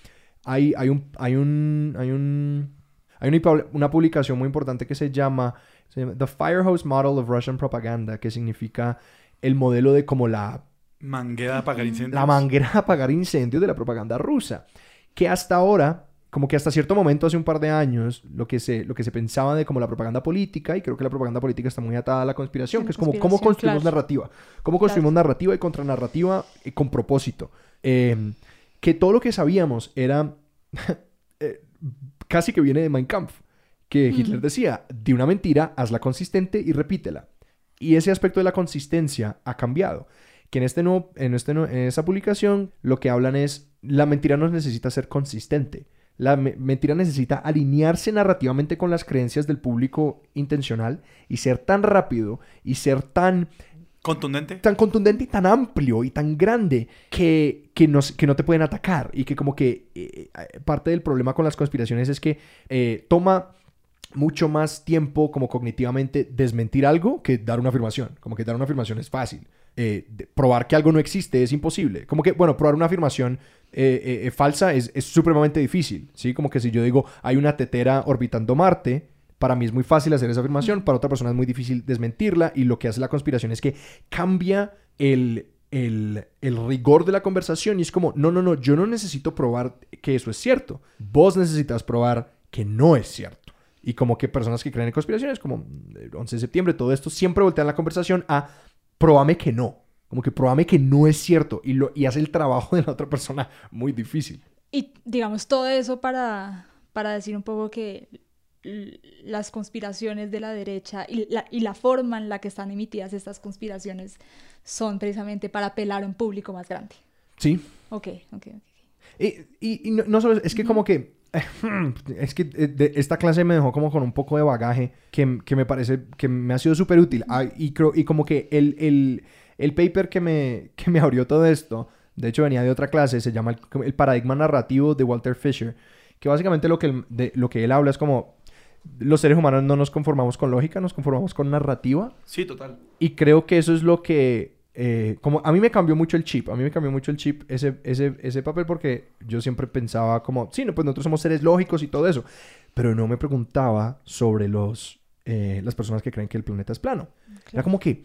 hay, hay un... Hay un, hay un hay una publicación muy importante que se llama, se llama The Firehose Model of Russian Propaganda, que significa el modelo de como la Manguera de apagar incendios. la manguera de apagar incendios de la propaganda rusa. Que hasta ahora, como que hasta cierto momento, hace un par de años, lo que se, lo que se pensaba de como la propaganda política, y creo que la propaganda política está muy atada a la conspiración, la que es como cómo construimos claro. narrativa. Cómo construimos narrativa y contranarrativa eh, con propósito. Eh, que todo lo que sabíamos era eh, casi que viene de Mein Kampf. Que Hitler Mm. decía, de una mentira, hazla consistente y repítela. Y ese aspecto de la consistencia ha cambiado. Que en, este nuevo, en, este, en esa publicación lo que hablan es, la mentira no necesita ser consistente. La me- mentira necesita alinearse narrativamente con las creencias del público intencional y ser tan rápido y ser tan Contundente. tan contundente y tan amplio y tan grande que, que, no, que no te pueden atacar. Y que como que eh, eh, parte del problema con las conspiraciones es que eh, toma mucho más tiempo como cognitivamente desmentir algo que dar una afirmación. Como que dar una afirmación es fácil. Eh, probar que algo no existe es imposible. Como que, bueno, probar una afirmación eh, eh, falsa es, supremamente difícil. ¿sí? Como que si yo digo hay una tetera orbitando Marte, para mí es muy fácil hacer esa afirmación, para otra persona es muy difícil desmentirla y lo que hace la conspiración es que cambia el, el, el rigor de la conversación y es como, no, no, no, yo no necesito probar que eso es cierto, vos necesitas probar que no es cierto. Y como que personas que creen en conspiraciones, como el 11 de septiembre, todo esto, siempre voltean la conversación a probame que no. Como que probame que no es cierto y, lo, y hace el trabajo de la otra persona muy difícil. y digamos todo eso para, para decir un poco que las conspiraciones de la derecha y la, y la forma en la que están emitidas estas conspiraciones son precisamente para apelar a un público más grande. Sí. Ok, ok, ok. Y, y- y no, no solo, es que como que, es que eh, de- esta clase me dejó como con un poco de bagaje que, que me parece que me ha sido súper útil. Ah, y, creo, y como que el, el, el paper que me, que me abrió todo esto, de hecho venía de otra clase, se llama el, el paradigma narrativo de Walter Fisher, que básicamente lo que, él- de, lo que él habla es como los seres humanos no nos conformamos con lógica, nos conformamos con narrativa. Sí, total. Y creo que eso es lo que... eh, como a mí me cambió mucho el chip, a mí me cambió mucho el chip ese, ese, ese papel porque yo siempre pensaba como, sí, no, pues nosotros somos seres lógicos y todo eso, pero no me preguntaba sobre los, eh, las personas que creen que el planeta es plano. Era como que,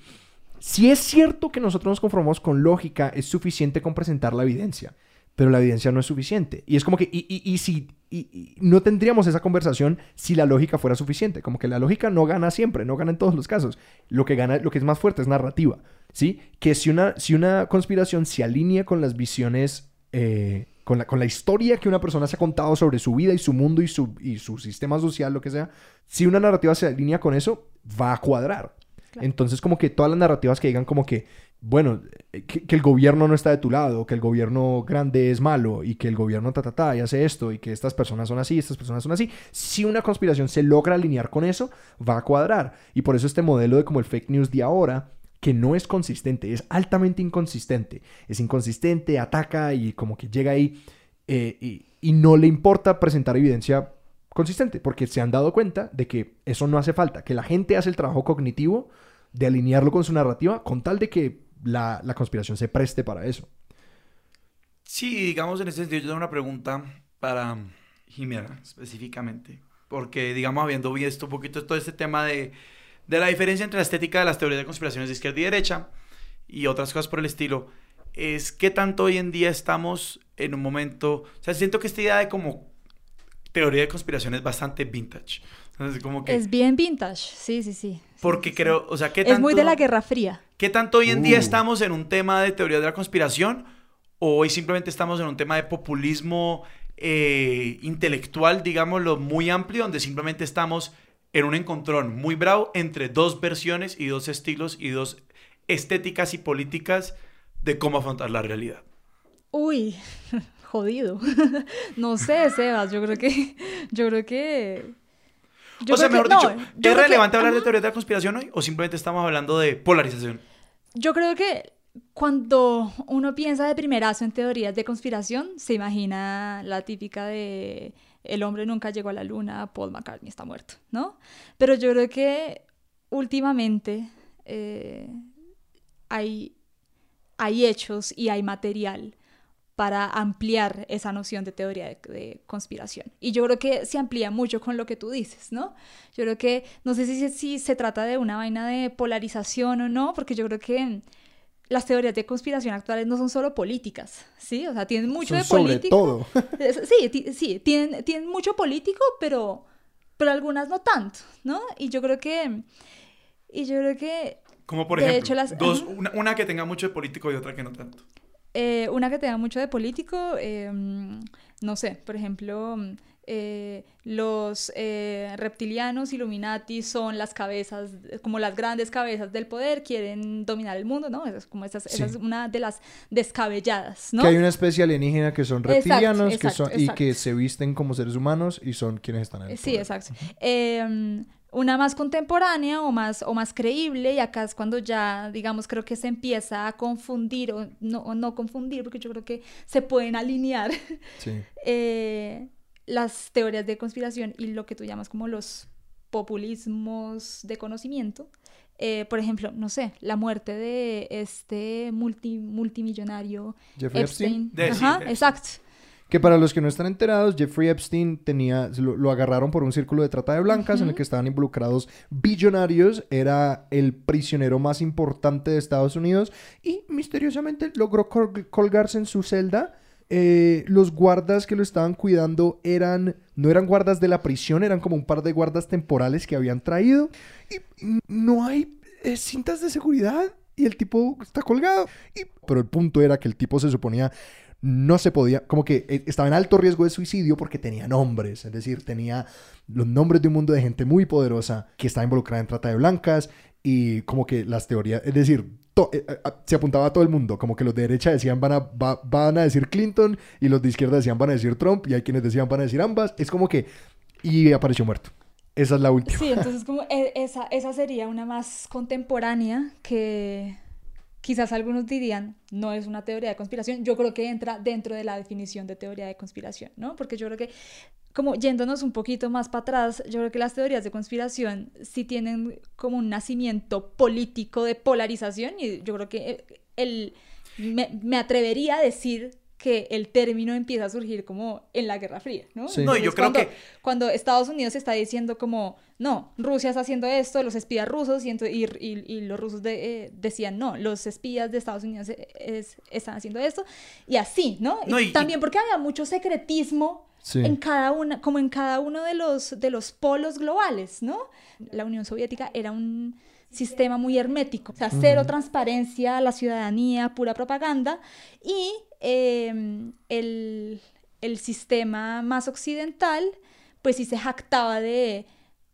si es cierto que nosotros nos conformamos con lógica, es suficiente con presentar la evidencia, pero la evidencia no es suficiente. Y es como que, y, y, y si, y- y no tendríamos esa conversación si la lógica fuera suficiente. Como que la lógica no gana siempre, no gana en todos los casos. Lo que gana, lo que es más fuerte es narrativa, ¿sí? Que si una, si una conspiración se alinea con las visiones, eh, con, la, con la historia que una persona se ha contado sobre su vida y su mundo y su, y su sistema social, lo que sea, si una narrativa se alinea con eso, va a cuadrar. Claro. Entonces, como que todas las narrativas que digan como que, bueno, eh, que, que el gobierno no está de tu lado, que el gobierno grande es malo y que el gobierno ta, ta, ta, y hace esto y que estas personas son así, estas personas son así, si una conspiración se logra alinear con eso, va a cuadrar. Y por eso este modelo de como el fake news de ahora, que no es consistente, es altamente inconsistente. Es inconsistente, ataca y como que llega ahí eh, y, no le importa presentar evidencia consistente, porque se han dado cuenta de que eso no hace falta, que la gente hace el trabajo cognitivo de alinearlo con su narrativa con tal de que la, la conspiración se preste para eso. Sí, digamos, en ese sentido, yo tengo una pregunta para Jimena específicamente. Porque, digamos, habiendo visto un poquito todo este tema de, de la diferencia entre la estética de las teorías de conspiraciones de izquierda y derecha y otras cosas por el estilo, es que tanto hoy en día estamos en un momento. O sea, siento que esta idea de como teoría de conspiración es bastante vintage. Entonces, como que. Es bien vintage, sí, sí, sí. porque Sí, sí, creo, o sea, ¿qué sí. Es muy de la Guerra Fría. ¿Qué tanto hoy en día Uh. estamos en un tema de teoría de la conspiración o hoy simplemente estamos en un tema de populismo eh, intelectual, digámoslo, muy amplio, donde simplemente estamos en un encontrón muy bravo entre dos versiones y dos estilos y dos estéticas y políticas de cómo afrontar la realidad? Uy, jodido. no sé, Sebas, yo creo que yo creo que yo o sea, mejor que- dicho, no, ¿es creo que- relevante hablar de ajá. teoría de la conspiración hoy o simplemente estamos hablando de polarización? Yo creo que cuando uno piensa de primerazo en teorías de conspiración, se imagina la típica de el hombre nunca llegó a la luna, Paul McCartney está muerto, ¿no? Pero yo creo que últimamente eh, hay, hay hechos y hay material para ampliar esa noción de teoría de, de conspiración. Y yo creo que se amplía mucho con lo que tú dices, ¿no? Yo creo que, no sé si, si se trata de una vaina de polarización o no, porque yo creo que las teorías de conspiración actuales no son solo políticas, ¿sí? O sea, tienen mucho Son de sobre político. todo. Es- Sí, sí, tienen, tienen mucho político, pero, pero algunas no tanto, ¿no? Y yo creo que, y yo creo que Como por ejemplo, hecho, las- dos, ajá. una, una que tenga mucho de político y otra que no tanto. eh, una que tenga mucho de político, eh, no sé, por ejemplo, eh, los eh, reptilianos Illuminati son las cabezas, como las grandes cabezas del poder, quieren dominar el mundo, ¿no? Esa es como esa es, esa Sí. es una de las descabelladas, ¿no? Que hay una especie alienígena que son Exacto, reptilianos que exacto, son, y que se visten como seres humanos y son quienes están en el Sí, poder. exacto. Eh, una más contemporánea o más, o más creíble, y acá es cuando ya, digamos, creo que se empieza a confundir, o no, o no confundir, porque yo creo que se pueden alinear Sí. las teorías de conspiración y lo que tú llamas como los populismos de conocimiento. Eh, por ejemplo, no sé, la muerte de este multi, multimillonario Jeffrey Epstein. Epstein. De- sí, Ajá, de- exacto. Que para los que no están enterados, Jeffrey Epstein tenía, lo, lo agarraron por un círculo de trata de blancas en el que estaban involucrados billonarios. Era el prisionero más importante de Estados Unidos y misteriosamente logró col- colgarse en su celda. Eh, los guardas que lo estaban cuidando eran, no eran guardas de la prisión, eran como un par de guardas temporales que habían traído. Y no hay eh, cintas de seguridad y el tipo está colgado. Pero el punto era que el tipo se suponía no se podía, como que eh, estaba en alto riesgo de suicidio porque tenía nombres, es decir, tenía los nombres de un mundo de gente muy poderosa que estaba involucrada en trata de blancas y como que las teorías, es decir, eh, eh, se apuntaba a todo el mundo, como que los de derecha decían van a, va- van a decir Clinton y los de izquierda decían van a decir Trump y hay quienes decían van a decir ambas, es como que, y apareció muerto. Esa es la última. Sí, entonces como e- esa, esa sería una más contemporánea que quizás algunos dirían no es una teoría de conspiración. Yo creo que entra dentro de la definición de teoría de conspiración, ¿no? Porque yo creo que como yéndonos un poquito más para atrás, yo creo que las teorías de conspiración sí tienen como un nacimiento político de polarización y yo creo que el, me, me atrevería a decir que el término empieza a surgir como en la Guerra Fría, ¿no? Sí. No, yo creo cuando, que- cuando Estados Unidos está diciendo como, no, Rusia está haciendo esto, los espías rusos, y, y, y- y los rusos de- eh, decían, no, los espías de Estados Unidos eh, es- están haciendo esto, y así, ¿no? No, Y y- también porque había mucho secretismo Sí. en cada una, como en cada uno de los, de los polos globales, ¿no? La Unión Soviética era un sistema muy hermético, o sea, cero transparencia la ciudadanía, pura propaganda, y eh, el, el sistema más occidental, pues sí se jactaba de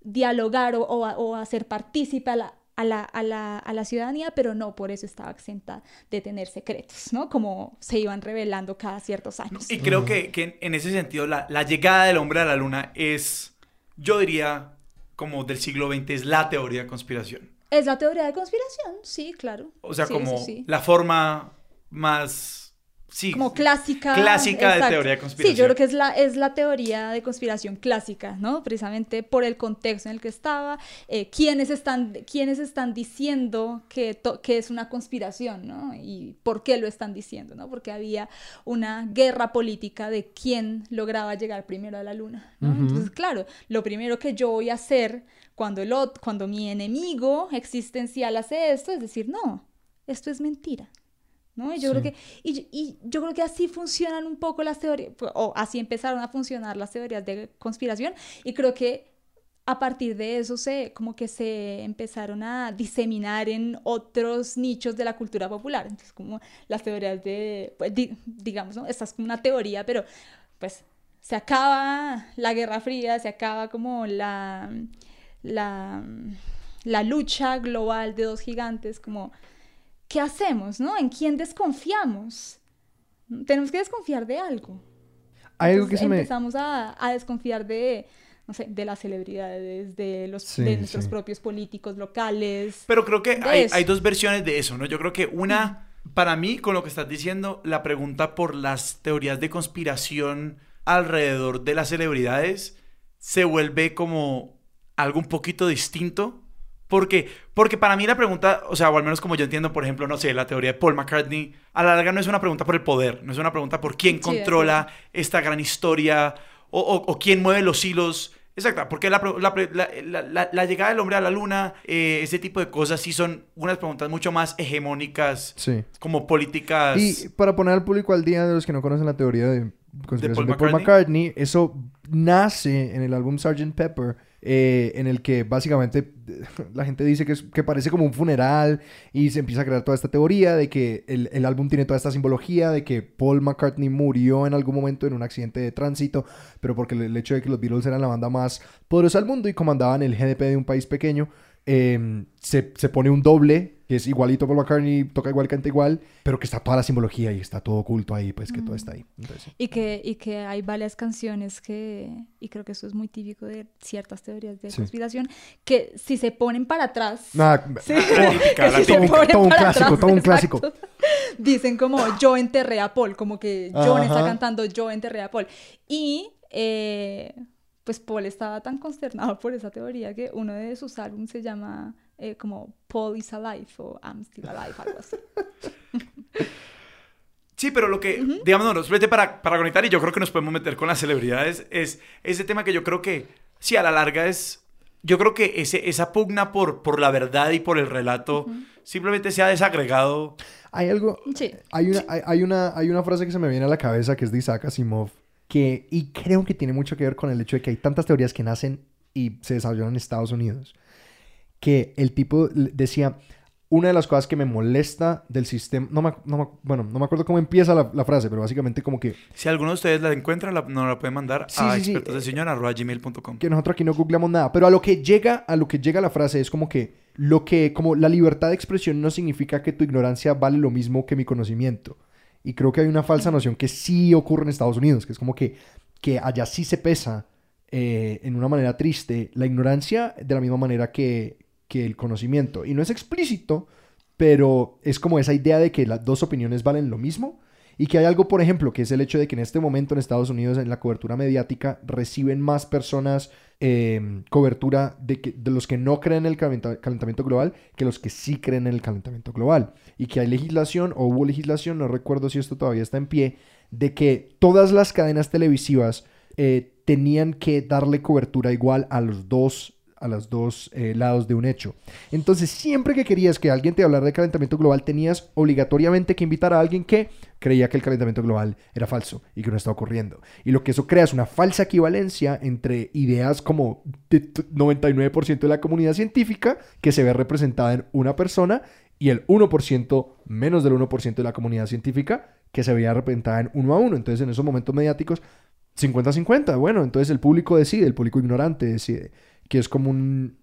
dialogar o, o, o hacer partícipe a la, a, la, a, la, a la ciudadanía, pero no por eso estaba exenta de tener secretos, ¿no? Como se iban revelando cada ciertos años. Y creo que, que en- ese sentido la, la llegada del hombre a la luna es, yo diría, como del siglo XX, es la teoría de conspiración. Es la teoría de conspiración, sí, claro. O sea, Sí, como sí, sí. la forma más... Sí, Como clásica. Clásica de teoría de Sí, conspiración. yo creo que es la, es la teoría de conspiración clásica, ¿no? Precisamente por el contexto en el que estaba, eh, quiénes, están, quiénes están diciendo que, to- que es una conspiración, ¿no? Y por qué lo están diciendo, ¿no? Porque había una guerra política de quién lograba llegar primero a la luna, ¿no? Entonces, claro, lo primero que yo voy a hacer cuando, el, cuando mi enemigo existencial hace esto es decir, no, esto es mentira. ¿No? Y yo creo Sí. que y, y yo creo que así funcionan un poco las teorías o así empezaron a funcionar las teorías de conspiración y creo que a partir de eso se como que se empezaron a diseminar en otros nichos de la cultura popular. Entonces, como las teorías de pues, di- digamos, ¿no? Esta es como una teoría, pero pues se acaba la Guerra Fría, se acaba como la la la lucha global de dos gigantes como ¿qué hacemos, no? ¿En quién desconfiamos? Tenemos que desconfiar de algo. Hay algo que Entonces se me... empezamos a, a desconfiar de, no sé, de las celebridades, de, los, Sí, de nuestros sí. propios políticos locales. Pero creo que hay, hay dos versiones de eso, ¿no? Yo creo que una, para mí, con lo que estás diciendo, la pregunta por las teorías de conspiración alrededor de las celebridades se vuelve como algo un poquito distinto. Porque, porque para mí la pregunta, o sea, o al menos como yo entiendo, por ejemplo, no sé, la teoría de Paul McCartney, a la larga no es una pregunta por el poder, no es una pregunta por quién Sí, controla esta gran historia o, o- o quién mueve los hilos. Exacto, porque la, la pre- la- la- llegada del hombre a la luna, eh, ese tipo de cosas sí son unas preguntas mucho más hegemónicas, Sí. como políticas. Y para poner al público al día de los que no conocen la teoría de conspiración de Paul Paul, McCartney. McCartney, eso nace en el álbum Sgt. Pepper, eh, en el que básicamente la gente dice que, es- que parece como un funeral y se empieza a crear toda esta teoría de que el, el álbum tiene toda esta simbología de que Paul McCartney murió en algún momento en un accidente de tránsito, pero porque el, el hecho de que los Beatles eran la banda más poderosa del mundo y comandaban el GDP de un país pequeño, eh, se, se pone un doble, que es igualito Paul McCartney, toca igual, canta igual, pero que está toda la simbología y está todo oculto ahí, pues que todo está ahí. Entonces. Y que, y que hay varias canciones que, y creo que eso es muy típico de ciertas teorías de Sí. conspiración, que si se ponen para atrás... Nada, Sí. Típica, Si ponen Todo un clásico, todo un clásico. exacto. Dicen como yo enterré a Paul, como que John está cantando yo enterré a Paul. Y eh, pues Paul estaba tan consternado por esa teoría que uno de sus álbumes se llama eh, como Paul is Alive o I'm Still Alive, algo así. Sí, pero lo que, digamos, no, nos vete para, para conectar y yo creo que nos podemos meter con las celebridades, es ese tema que yo creo que, sí, a la larga es, yo creo que ese, esa pugna por, por la verdad y por el relato simplemente se ha desagregado. hay algo, Sí. hay una, hay, hay una, hay una frase que se me viene a la cabeza que es de Isaac Asimov, que, y creo que tiene mucho que ver con el hecho de que hay tantas teorías que nacen y se desarrollan en Estados Unidos, que el tipo decía, una de las cosas que me molesta del sistema, no me, no me- bueno, no me acuerdo cómo empieza la, la frase, pero básicamente como que, Si alguno de ustedes la encuentra, la, nos la pueden mandar Sí, a sí, sí. expertosdeseñor.gmail.com. que nosotros aquí no googleamos nada, pero a lo que llega, a lo que llega la frase es como que lo que, como la libertad de expresión no significa que tu ignorancia vale lo mismo que mi conocimiento. Y creo que hay una falsa noción que sí ocurre en Estados Unidos, que es como que, que allá sí se pesa eh, en una manera triste la ignorancia de la misma manera que, que el conocimiento. Y no es explícito, pero es como esa idea de que las dos opiniones valen lo mismo. Y que hay algo, por ejemplo, que es el hecho de que en este momento en Estados Unidos, en la cobertura mediática, reciben más personas eh, cobertura de, que, de los que no creen en el calenta- calentamiento global que los que sí creen en el calentamiento global. Y que hay legislación, o hubo legislación, no recuerdo si esto todavía está en pie, de que todas las cadenas televisivas eh, tenían que darle cobertura igual a los dos a los dos eh, lados de un hecho. Entonces, siempre que querías que alguien te hablara de calentamiento global, tenías obligatoriamente que invitar a alguien que creía que el calentamiento global era falso y que no estaba ocurriendo. Y lo que eso crea es una falsa equivalencia entre ideas como de t- 99% de la comunidad científica que se ve representada en una persona y el 1%, menos del 1% de la comunidad científica que se veía representada en uno a uno. Entonces, en esos momentos mediáticos, 50-50. Bueno, entonces el público decide, el público ignorante decide, que es como un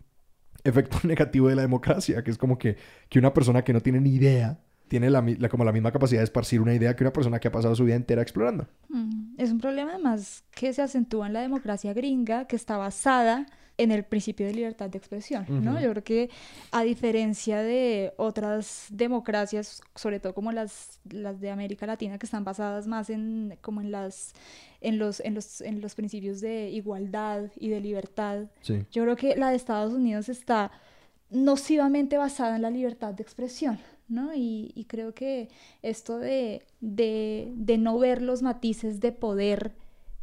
efecto negativo de la democracia, que es como que, que una persona que no tiene ni idea tiene la, como la misma capacidad de esparcir una idea que una persona que ha pasado su vida entera explorando. Mm, Es un problema además que se acentúa en la democracia gringa, que está basada en el principio de libertad de expresión, ¿no? Yo creo que a diferencia de otras democracias, sobre todo como las, las de América Latina, que están basadas más en como en las en los, en los en los principios de igualdad y de libertad, Sí. yo creo que la de Estados Unidos está nocivamente basada en la libertad de expresión, ¿no? Y, y creo que esto de, de, de no ver los matices de poder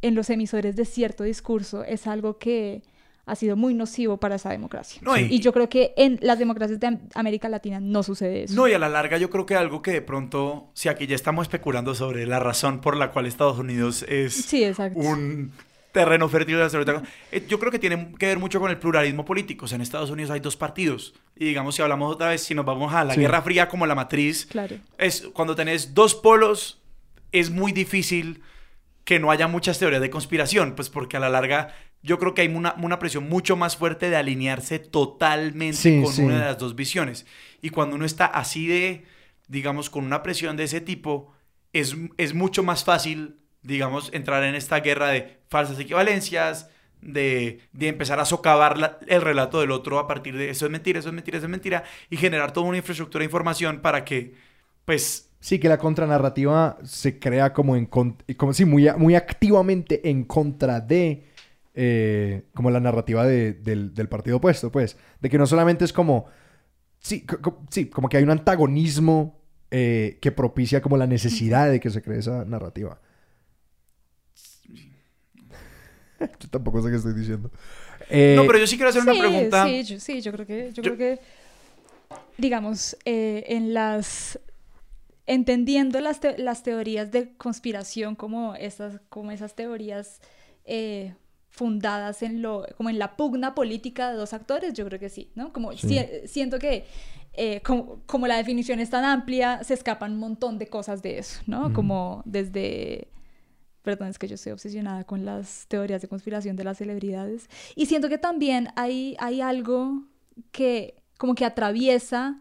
en los emisores de cierto discurso es algo que ha sido muy nocivo para esa democracia. No, y- Y yo creo que en las democracias de Am- América Latina no sucede eso. No, y a la larga yo creo que algo que de pronto, si aquí ya estamos especulando sobre la razón por la cual Estados Unidos es Sí, un terreno fértil de la seguridad, eh, yo creo que tiene que ver mucho con el pluralismo político. O sea, en Estados Unidos hay dos partidos. Y digamos, si hablamos otra vez, si nos vamos a la Sí. Guerra Fría como la matriz, Claro. es cuando tenés dos polos, es muy difícil que no haya muchas teorías de conspiración, pues porque a la larga yo creo que hay una, una presión mucho más fuerte de alinearse totalmente Sí, con sí. una de las dos visiones. Y cuando uno está así de, digamos, con una presión de ese tipo, es, es mucho más fácil, digamos, entrar en esta guerra de falsas equivalencias, de, de empezar a socavar la- el relato del otro a partir de eso es mentira, eso es mentira, eso es mentira, y generar toda una infraestructura de información para que, pues, Sí, que la contranarrativa se crea como en como sí, muy, muy activamente en contra de eh, como la narrativa de- del, del partido opuesto, pues. De que no solamente es como. Sí, co- sí como que hay un antagonismo eh, que propicia como la necesidad de que se cree esa narrativa. Yo tampoco sé qué estoy diciendo. Eh, no, pero yo sí quiero hacer una pregunta. Sí, yo, sí, yo creo que, yo, Yo- creo que, digamos, eh, en las, entendiendo las, te- las teorías de conspiración como esas, como esas teorías eh, fundadas en lo, como en la pugna política de dos actores, yo creo que sí, ¿no? Como Sí. si- siento que eh, como, como la definición es tan amplia, se escapan un montón de cosas de eso, ¿no? Ujú. Como desde Perdón, es que yo estoy obsesionada con las teorías de conspiración de las celebridades. Y siento que también hay, hay algo que como que atraviesa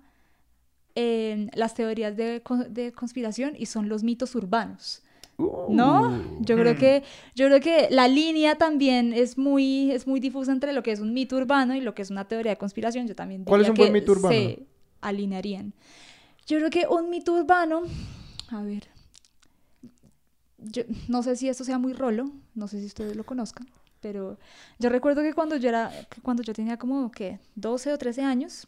eh, las teorías de, de conspiración y son los mitos urbanos. ¿No? Yo creo que yo creo que la línea también es muy es muy difusa entre lo que es un mito urbano y lo que es una teoría de conspiración. Yo también ¿Cuál es diría buen que mito urbano? Se alinearían. Yo creo que un mito urbano, a ver, yo no sé si esto sea muy rolo, no sé si ustedes lo conozcan, pero yo recuerdo que cuando yo era, cuando yo tenía como que 12 o 13 años,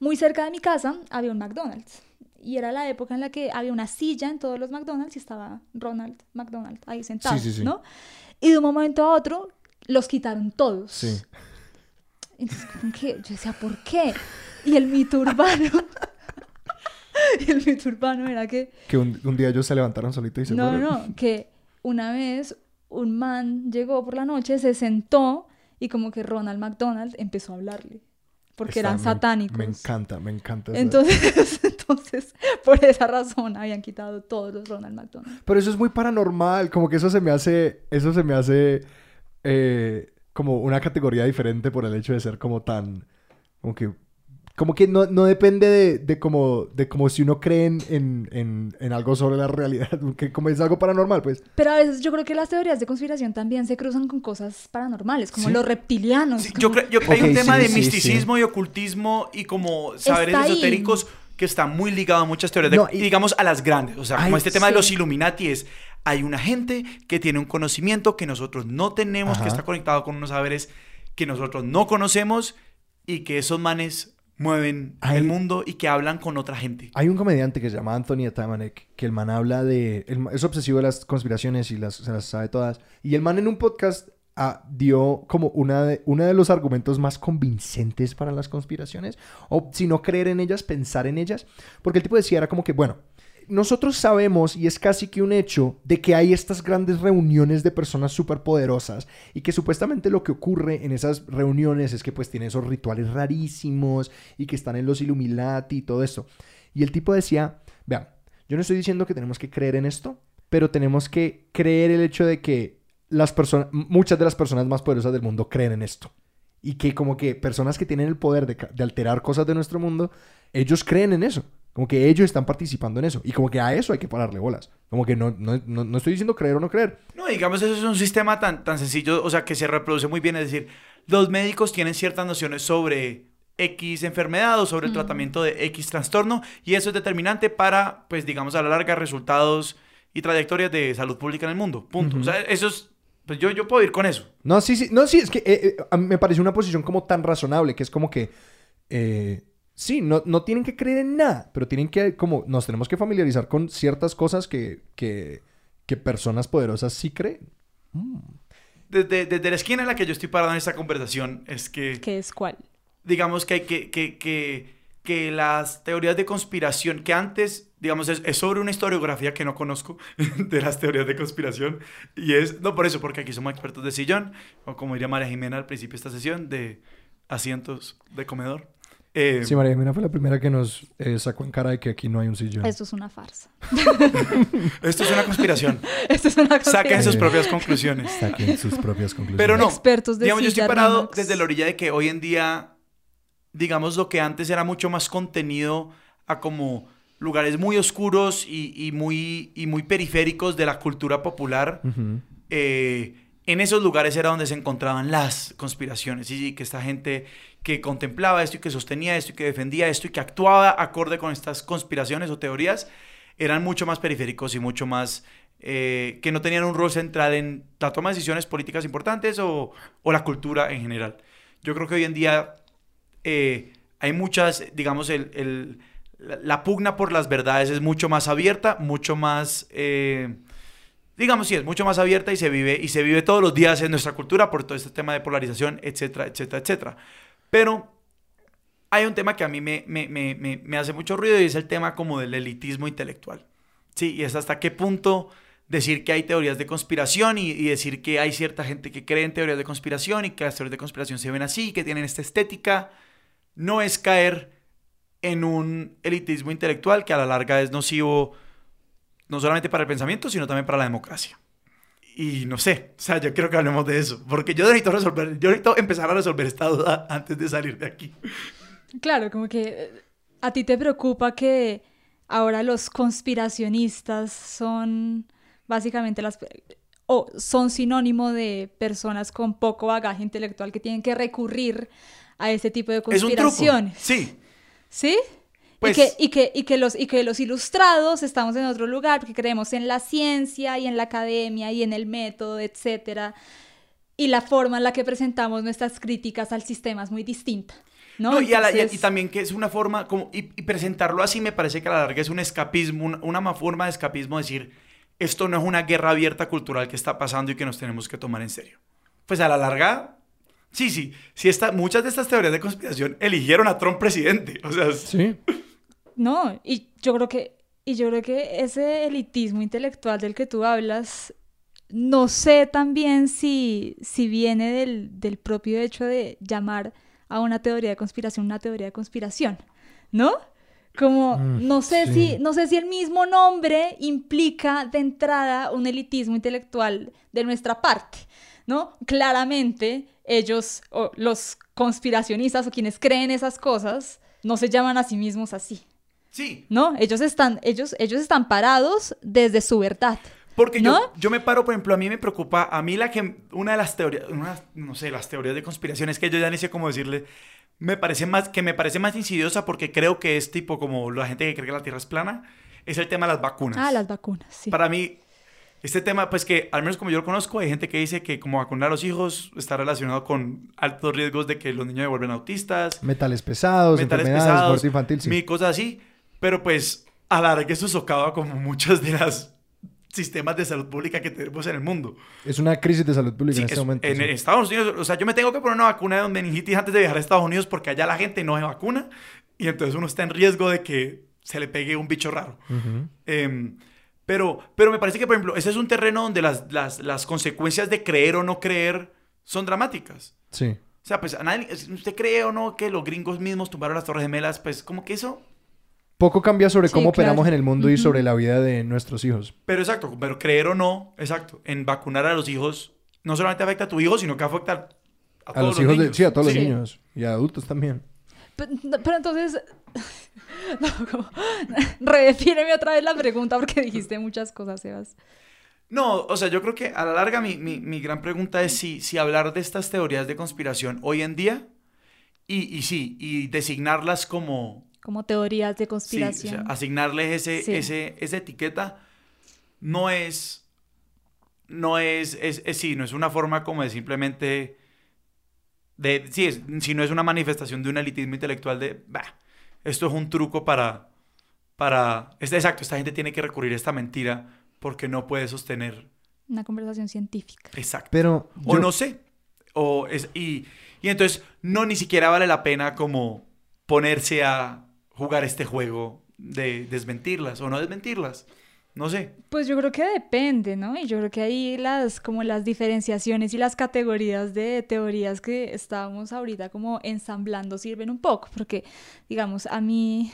muy cerca de mi casa había un McDonald's. Y era la época en la que había una silla en todos los McDonald's y estaba Ronald McDonald ahí sentado, sí, sí. ¿no? Y de un momento a otro los quitaron todos. Sí. Entonces, que yo decía, ¿por qué? Y el mito urbano. y el mito urbano era que Que un, un día ellos se levantaron solitos y se no, fueron. no, que una vez un man llegó por la noche, se sentó y como que Ronald McDonald empezó a hablarle. Porque Está- eran me- satánicos. Me encanta, me encanta. esa- Entonces, entonces, por esa razón habían quitado todos los Ronald McDonald. Pero eso es muy paranormal, como que eso se me hace, eso se me hace eh, como una categoría diferente por el hecho de ser como tan, como que, como que no, no depende de, de como, de como si uno cree en, en, en- en algo sobre la realidad, que como es algo paranormal, pues. Pero a veces yo creo que las teorías de conspiración también se cruzan con cosas paranormales, como Sí. los reptilianos. Sí, yo como- creo yo creo que hay Ok, un tema sí, de sí, misticismo y ocultismo y como saberes Está ahí. esotéricos que está muy ligado a muchas teorías, de- No, y- digamos a las grandes. O sea, como Ay, este tema de los Illuminati es, hay una gente que tiene un conocimiento que nosotros no tenemos, Ajá. que está conectado con unos saberes que nosotros no conocemos y que esos manes mueven Ay. el mundo y que hablan con otra gente. Hay un comediante que se llama Anthony Atamanek, que el man habla de... el ma- es obsesivo de las conspiraciones y las, se las sabe todas. Y el man en un podcast ah, dio como una de, uno de los argumentos más convincentes para las conspiraciones. O si no creer en ellas, pensar en ellas. Porque el tipo decía, era como que, bueno, nosotros sabemos, y es casi que un hecho, de que hay estas grandes reuniones de personas superpoderosas y que supuestamente lo que ocurre en esas reuniones es que pues tienen esos rituales rarísimos y que están en los Illuminati y todo esto. Y el tipo decía, vean, yo no estoy diciendo que tenemos que creer en esto, pero tenemos que creer el hecho de que las personas, muchas de las personas más poderosas del mundo creen en esto. Y que como que personas que tienen el poder de alterar cosas de nuestro mundo, ellos creen en eso. Como que ellos están participando en eso. Y como que a eso hay que pararle bolas. Como que no, no, no, no estoy diciendo creer o no creer. No, digamos, eso es un sistema tan, tan sencillo, o sea, que se reproduce muy bien. Es decir, los médicos tienen ciertas nociones sobre X enfermedad o sobre el tratamiento de X trastorno y eso es determinante para, pues, digamos, a la larga, resultados y trayectorias de salud pública en el mundo. Punto. O sea, eso es, pues yo, yo puedo ir con eso. No, sí, sí. No, sí, es que eh, eh, a mí me parece una posición como tan razonable que es como que... eh, sí, no, no tienen que creer en nada, pero tienen que, como, nos tenemos que familiarizar con ciertas cosas que, que, que personas poderosas sí creen. Desde, desde la esquina en la que yo estoy parado en esta conversación es que... ¿Qué es cuál? digamos que hay que, que, que, que las teorías de conspiración, que antes, digamos, es, es sobre una historiografía que no conozco de las teorías de conspiración, y es, no por eso, porque aquí somos expertos de sillón, o como diría María Jimena al principio de esta sesión, de asientos de comedor. Eh, Sí, María Jimena fue la primera que nos eh, sacó en cara de que aquí no hay un sillón. Esto es una farsa. esto es una conspiración. Esto es una Saquen conspiración. sus Eh, propias conclusiones. Saquen sus propias conclusiones. Pero no, Expertos de digamos, yo estoy parado desde la orilla de que hoy en día, digamos, lo que antes era mucho más contenido a como lugares muy oscuros y, y muy, y muy periféricos de la cultura popular, eh, en esos lugares era donde se encontraban las conspiraciones y, y que esta gente que contemplaba esto y que sostenía esto y que defendía esto y que actuaba acorde con estas conspiraciones o teorías eran mucho más periféricos y mucho más eh, que no tenían un rol central en la toma de decisiones políticas importantes o, o la cultura en general. Yo creo que hoy en día eh, hay muchas, digamos, el, el- la, pugna por las verdades es mucho más abierta, mucho más, eh, digamos, sí, es mucho más abierta y se vive y se vive todos los días en nuestra cultura por todo este tema de polarización, etcétera, etcétera, etcétera. Pero hay un tema que a mí me, me, me, me, hace mucho ruido y es el tema como del elitismo intelectual. Sí, y es hasta qué punto decir que hay teorías de conspiración y, y decir que hay cierta gente que cree en teorías de conspiración y que las teorías de conspiración se ven así, que tienen esta estética, no es caer en un elitismo intelectual que a la larga es nocivo no solamente para el pensamiento, sino también para la democracia. Y no sé, o sea, yo quiero que hablemos de eso, porque yo necesito resolver, yo necesito empezar a resolver esta duda antes de salir de aquí. Claro, como que eh, a ti te preocupa que ahora los conspiracionistas son básicamente las... o son sinónimo de personas con poco bagaje intelectual que tienen que recurrir a ese tipo de Es un truco. conspiraciones. Sí, ¿Sí? Pues- y, que, y, que, y, que los, y que los ilustrados estamos en otro lugar porque creemos en la ciencia y en la academia y en el método, etcétera. Y la forma en la que presentamos nuestras críticas al sistema es muy distinta. ¿no? No, y, a la- y- Entonces- y también que es una forma, como, y, y presentarlo así me parece que a la larga es un escapismo, un- una, ma- forma de escapismo, decir, esto no es una guerra abierta cultural que está pasando y que nos tenemos que tomar en serio. Pues a la larga, sí, sí, sí está, muchas de estas teorías de conspiración eligieron a Trump presidente. O sea, Sí. No, y yo creo que, y yo creo que ese elitismo intelectual del que tú hablas, no sé también si, si viene del, del propio hecho de llamar a una teoría de conspiración una teoría de conspiración, ¿no? Como Mm, no sé sí. si no sé si el mismo nombre implica de entrada un elitismo intelectual de nuestra parte, ¿no? Claramente ellos o los conspiracionistas o quienes creen esas cosas no se llaman a sí mismos así, Sí, ¿no? Ellos están ellos ellos están parados desde su verdad. Porque ¿No? yo, yo me paro, por ejemplo, a mí me preocupa, a mí la que, una de las teorías, una, no sé, las teorías de conspiración es que yo ya ni sé cómo decirle, me parece más, que me parece más insidiosa porque creo que es tipo como la gente que cree que la Tierra es plana, es el tema de las vacunas. Ah, las vacunas, sí. Para mí, este tema, pues que al menos como yo lo conozco, hay gente que dice que como vacunar a los hijos está relacionado con altos riesgos de que los niños se vuelven autistas, Metales pesados, metales enfermedades, pesados, infantil, sí. mil cosas así, pero pues a la larga eso socava como muchas de las sistemas de salud pública que tenemos en el mundo. Es una crisis de salud pública Sí, en este es- momento. en sí. Estados Unidos, o sea, yo me tengo que poner una vacuna de meningitis antes de viajar a Estados Unidos porque allá la gente no se vacuna y entonces uno está en riesgo de que se le pegue un bicho raro. Ujú. Em, pero, pero me parece que, por ejemplo, ese es un terreno donde las, las, las consecuencias de creer o no creer son dramáticas. Sí. O sea, pues a nadie, si usted cree o no que los gringos mismos tumbaron las Torres Gemelas, pues como que eso Poco cambia sobre Sí, cómo operamos en el mundo y sobre la vida de nuestros hijos. Pero exacto, pero creer o no, exacto, en vacunar a los hijos no solamente afecta a tu hijo, sino que afecta a, A, todos los hijos de... niños. Sí, a todos Sí. los niños. Y a adultos también. Pero, pero entonces, no, como, redefíneme otra vez la pregunta porque dijiste muchas cosas, Sebas. No, o sea, yo creo que a la larga mi, mi- mi gran pregunta es si, si hablar de estas teorías de conspiración hoy en día y, y sí, y designarlas como, Como teorías de sí, o conspiración. sea, asignarles ese, Sí. ese, esa etiqueta no es, no es, es, es- sí, no es una forma como de simplemente, de, sí, es, si no es una manifestación de un elitismo intelectual de, bah, esto es un truco para, para, es, exacto, esta gente tiene que recurrir a esta mentira porque no puede sostener, Una conversación científica. exacto. Pero O yo- no sé. O es, y, y entonces no ni siquiera vale la pena como ponerse a jugar este juego de desmentirlas o no desmentirlas. No sé. Pues yo creo que depende, ¿no? Y yo creo que ahí las, como las diferenciaciones y las categorías de teorías que estábamos ahorita como ensamblando sirven un poco, porque, digamos, a mí,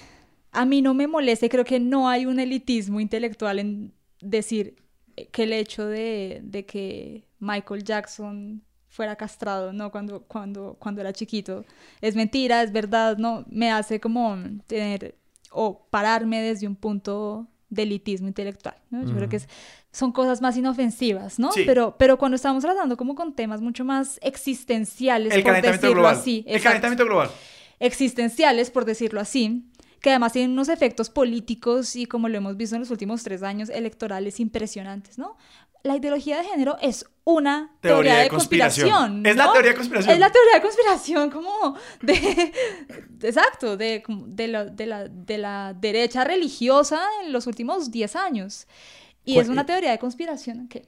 a mí no me molesta creo que no hay un elitismo intelectual en decir que el hecho de, de que Michael Jackson fuera castrado, ¿no? Cuando, cuando, cuando era chiquito. Es mentira, es verdad, ¿no? Me hace como tener o pararme desde un punto de elitismo intelectual, ¿no? Yo creo que es- son cosas más inofensivas, ¿no? Sí. Pero, pero cuando estamos tratando como con temas mucho más existenciales, El por decirlo global. así, el exacto calentamiento global. existenciales, por decirlo así, que además tienen unos efectos políticos y como lo hemos visto en los últimos tres años electorales impresionantes, ¿no? La ideología de género es una teoría, de, conspiración. Es la ¿no? teoría de conspiración. Es la teoría de conspiración como de... exacto, de, de, la, de, la, de la derecha religiosa en los últimos 10 años. Y ¿Cuál- es una teoría de conspiración que...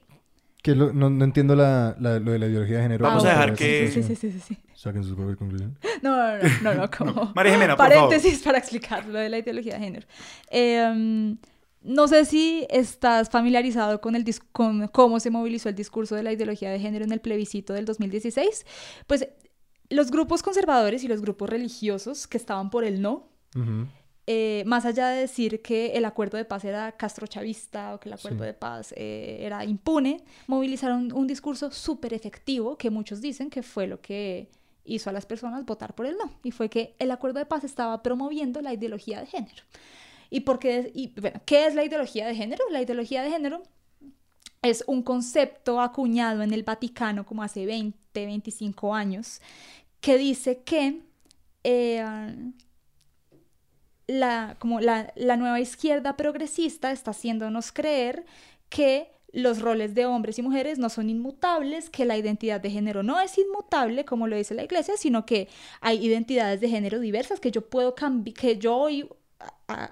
que lo- no, no entiendo la, la- lo de la ideología de género. Vamos a dejar que- Sí, sí, sí, sí, sí. Saquen sus propias conclusiones. No, no, no, no, no, como María Jimena, por favor. paréntesis para explicar lo de la ideología de género. Eh, no sé si estás familiarizado con, el con cómo se movilizó el discurso de la ideología de género en el plebiscito del 2016. Pues los grupos conservadores y los grupos religiosos que estaban por el no, eh, más allá de decir que el acuerdo de paz era castrochavista o que el acuerdo Sí. de paz eh, era impune, movilizaron un discurso súper efectivo que muchos dicen que fue lo que hizo a las personas votar por el no. Y fue que el acuerdo de paz estaba promoviendo la ideología de género. ¿Y, por qué, bueno, qué es la ideología de género? La ideología de género es un concepto acuñado en el Vaticano como hace 20, 25 años, que dice que eh, la, como la, la nueva izquierda progresista está haciéndonos creer que los roles de hombres y mujeres no son inmutables, que la identidad de género no es inmutable, como lo dice la iglesia, sino que hay identidades de género diversas, que yo puedo cambiar, que yo hoy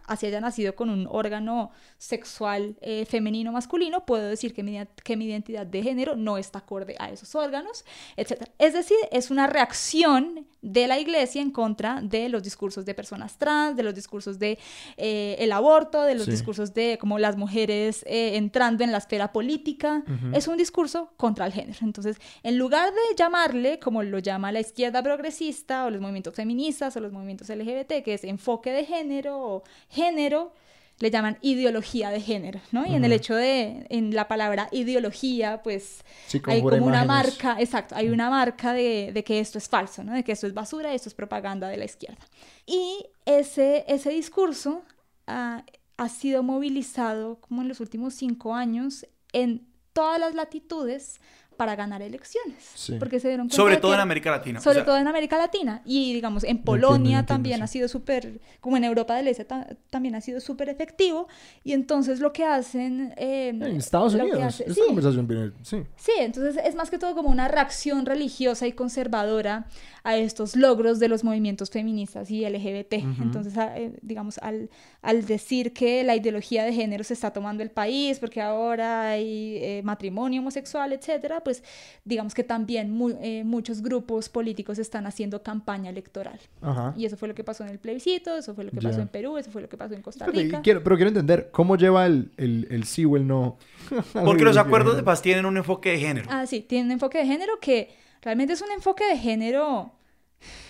así haya nacido con un órgano sexual eh, femenino masculino, puedo decir que mi, que mi identidad de género no está acorde a esos órganos, etc. Es decir, es una reacción de la iglesia en contra de los discursos de personas trans, de los discursos de eh, el aborto, de los Sí. discursos de como las mujeres eh, entrando en la esfera política. Es un discurso contra el género. Entonces, en lugar de llamarle, como lo llama la izquierda progresista o los movimientos feministas o los movimientos LGBT, que es enfoque de género o género, le llaman ideología de género, ¿no? Y en el hecho de, en la palabra ideología, pues Sí, hay como una marca, exacto, hay una marca de, de que esto es falso, ¿no? De que esto es basura, esto es propaganda de la izquierda. Y ese, ese discurso ah, ha sido movilizado como en los últimos cinco años en todas las latitudes para ganar elecciones. Sí. Porque se dieron cuenta Sobre todo que- en América Latina. o sobre sea, todo en América Latina y digamos en Polonia lo entiendo, también sí. ha sido súper, como en Europa del Este ta- también ha sido súper efectivo y entonces lo que hacen... eh, En Estados Unidos. hace- Esta sí, conversación viene... Sí. Sí, entonces es más que todo como una reacción religiosa y conservadora a estos logros de los movimientos feministas y LGBT. Ujú. Entonces, a- eh, digamos, al, al decir que la ideología de género se está tomando el país porque ahora hay eh, matrimonio homosexual, etcétera, pues digamos que también mu- eh, muchos grupos políticos están haciendo campaña electoral. Ajá. Y eso fue lo que pasó en el plebiscito, eso fue lo que pasó en Perú, eso fue lo que pasó en Costa Espérate, Rica. quiero- pero quiero entender, ¿cómo lleva el, el, el sí o el no? Porque los acuerdos de paz tienen un enfoque de género. Ah, sí, tiene un enfoque de género que realmente es un enfoque de género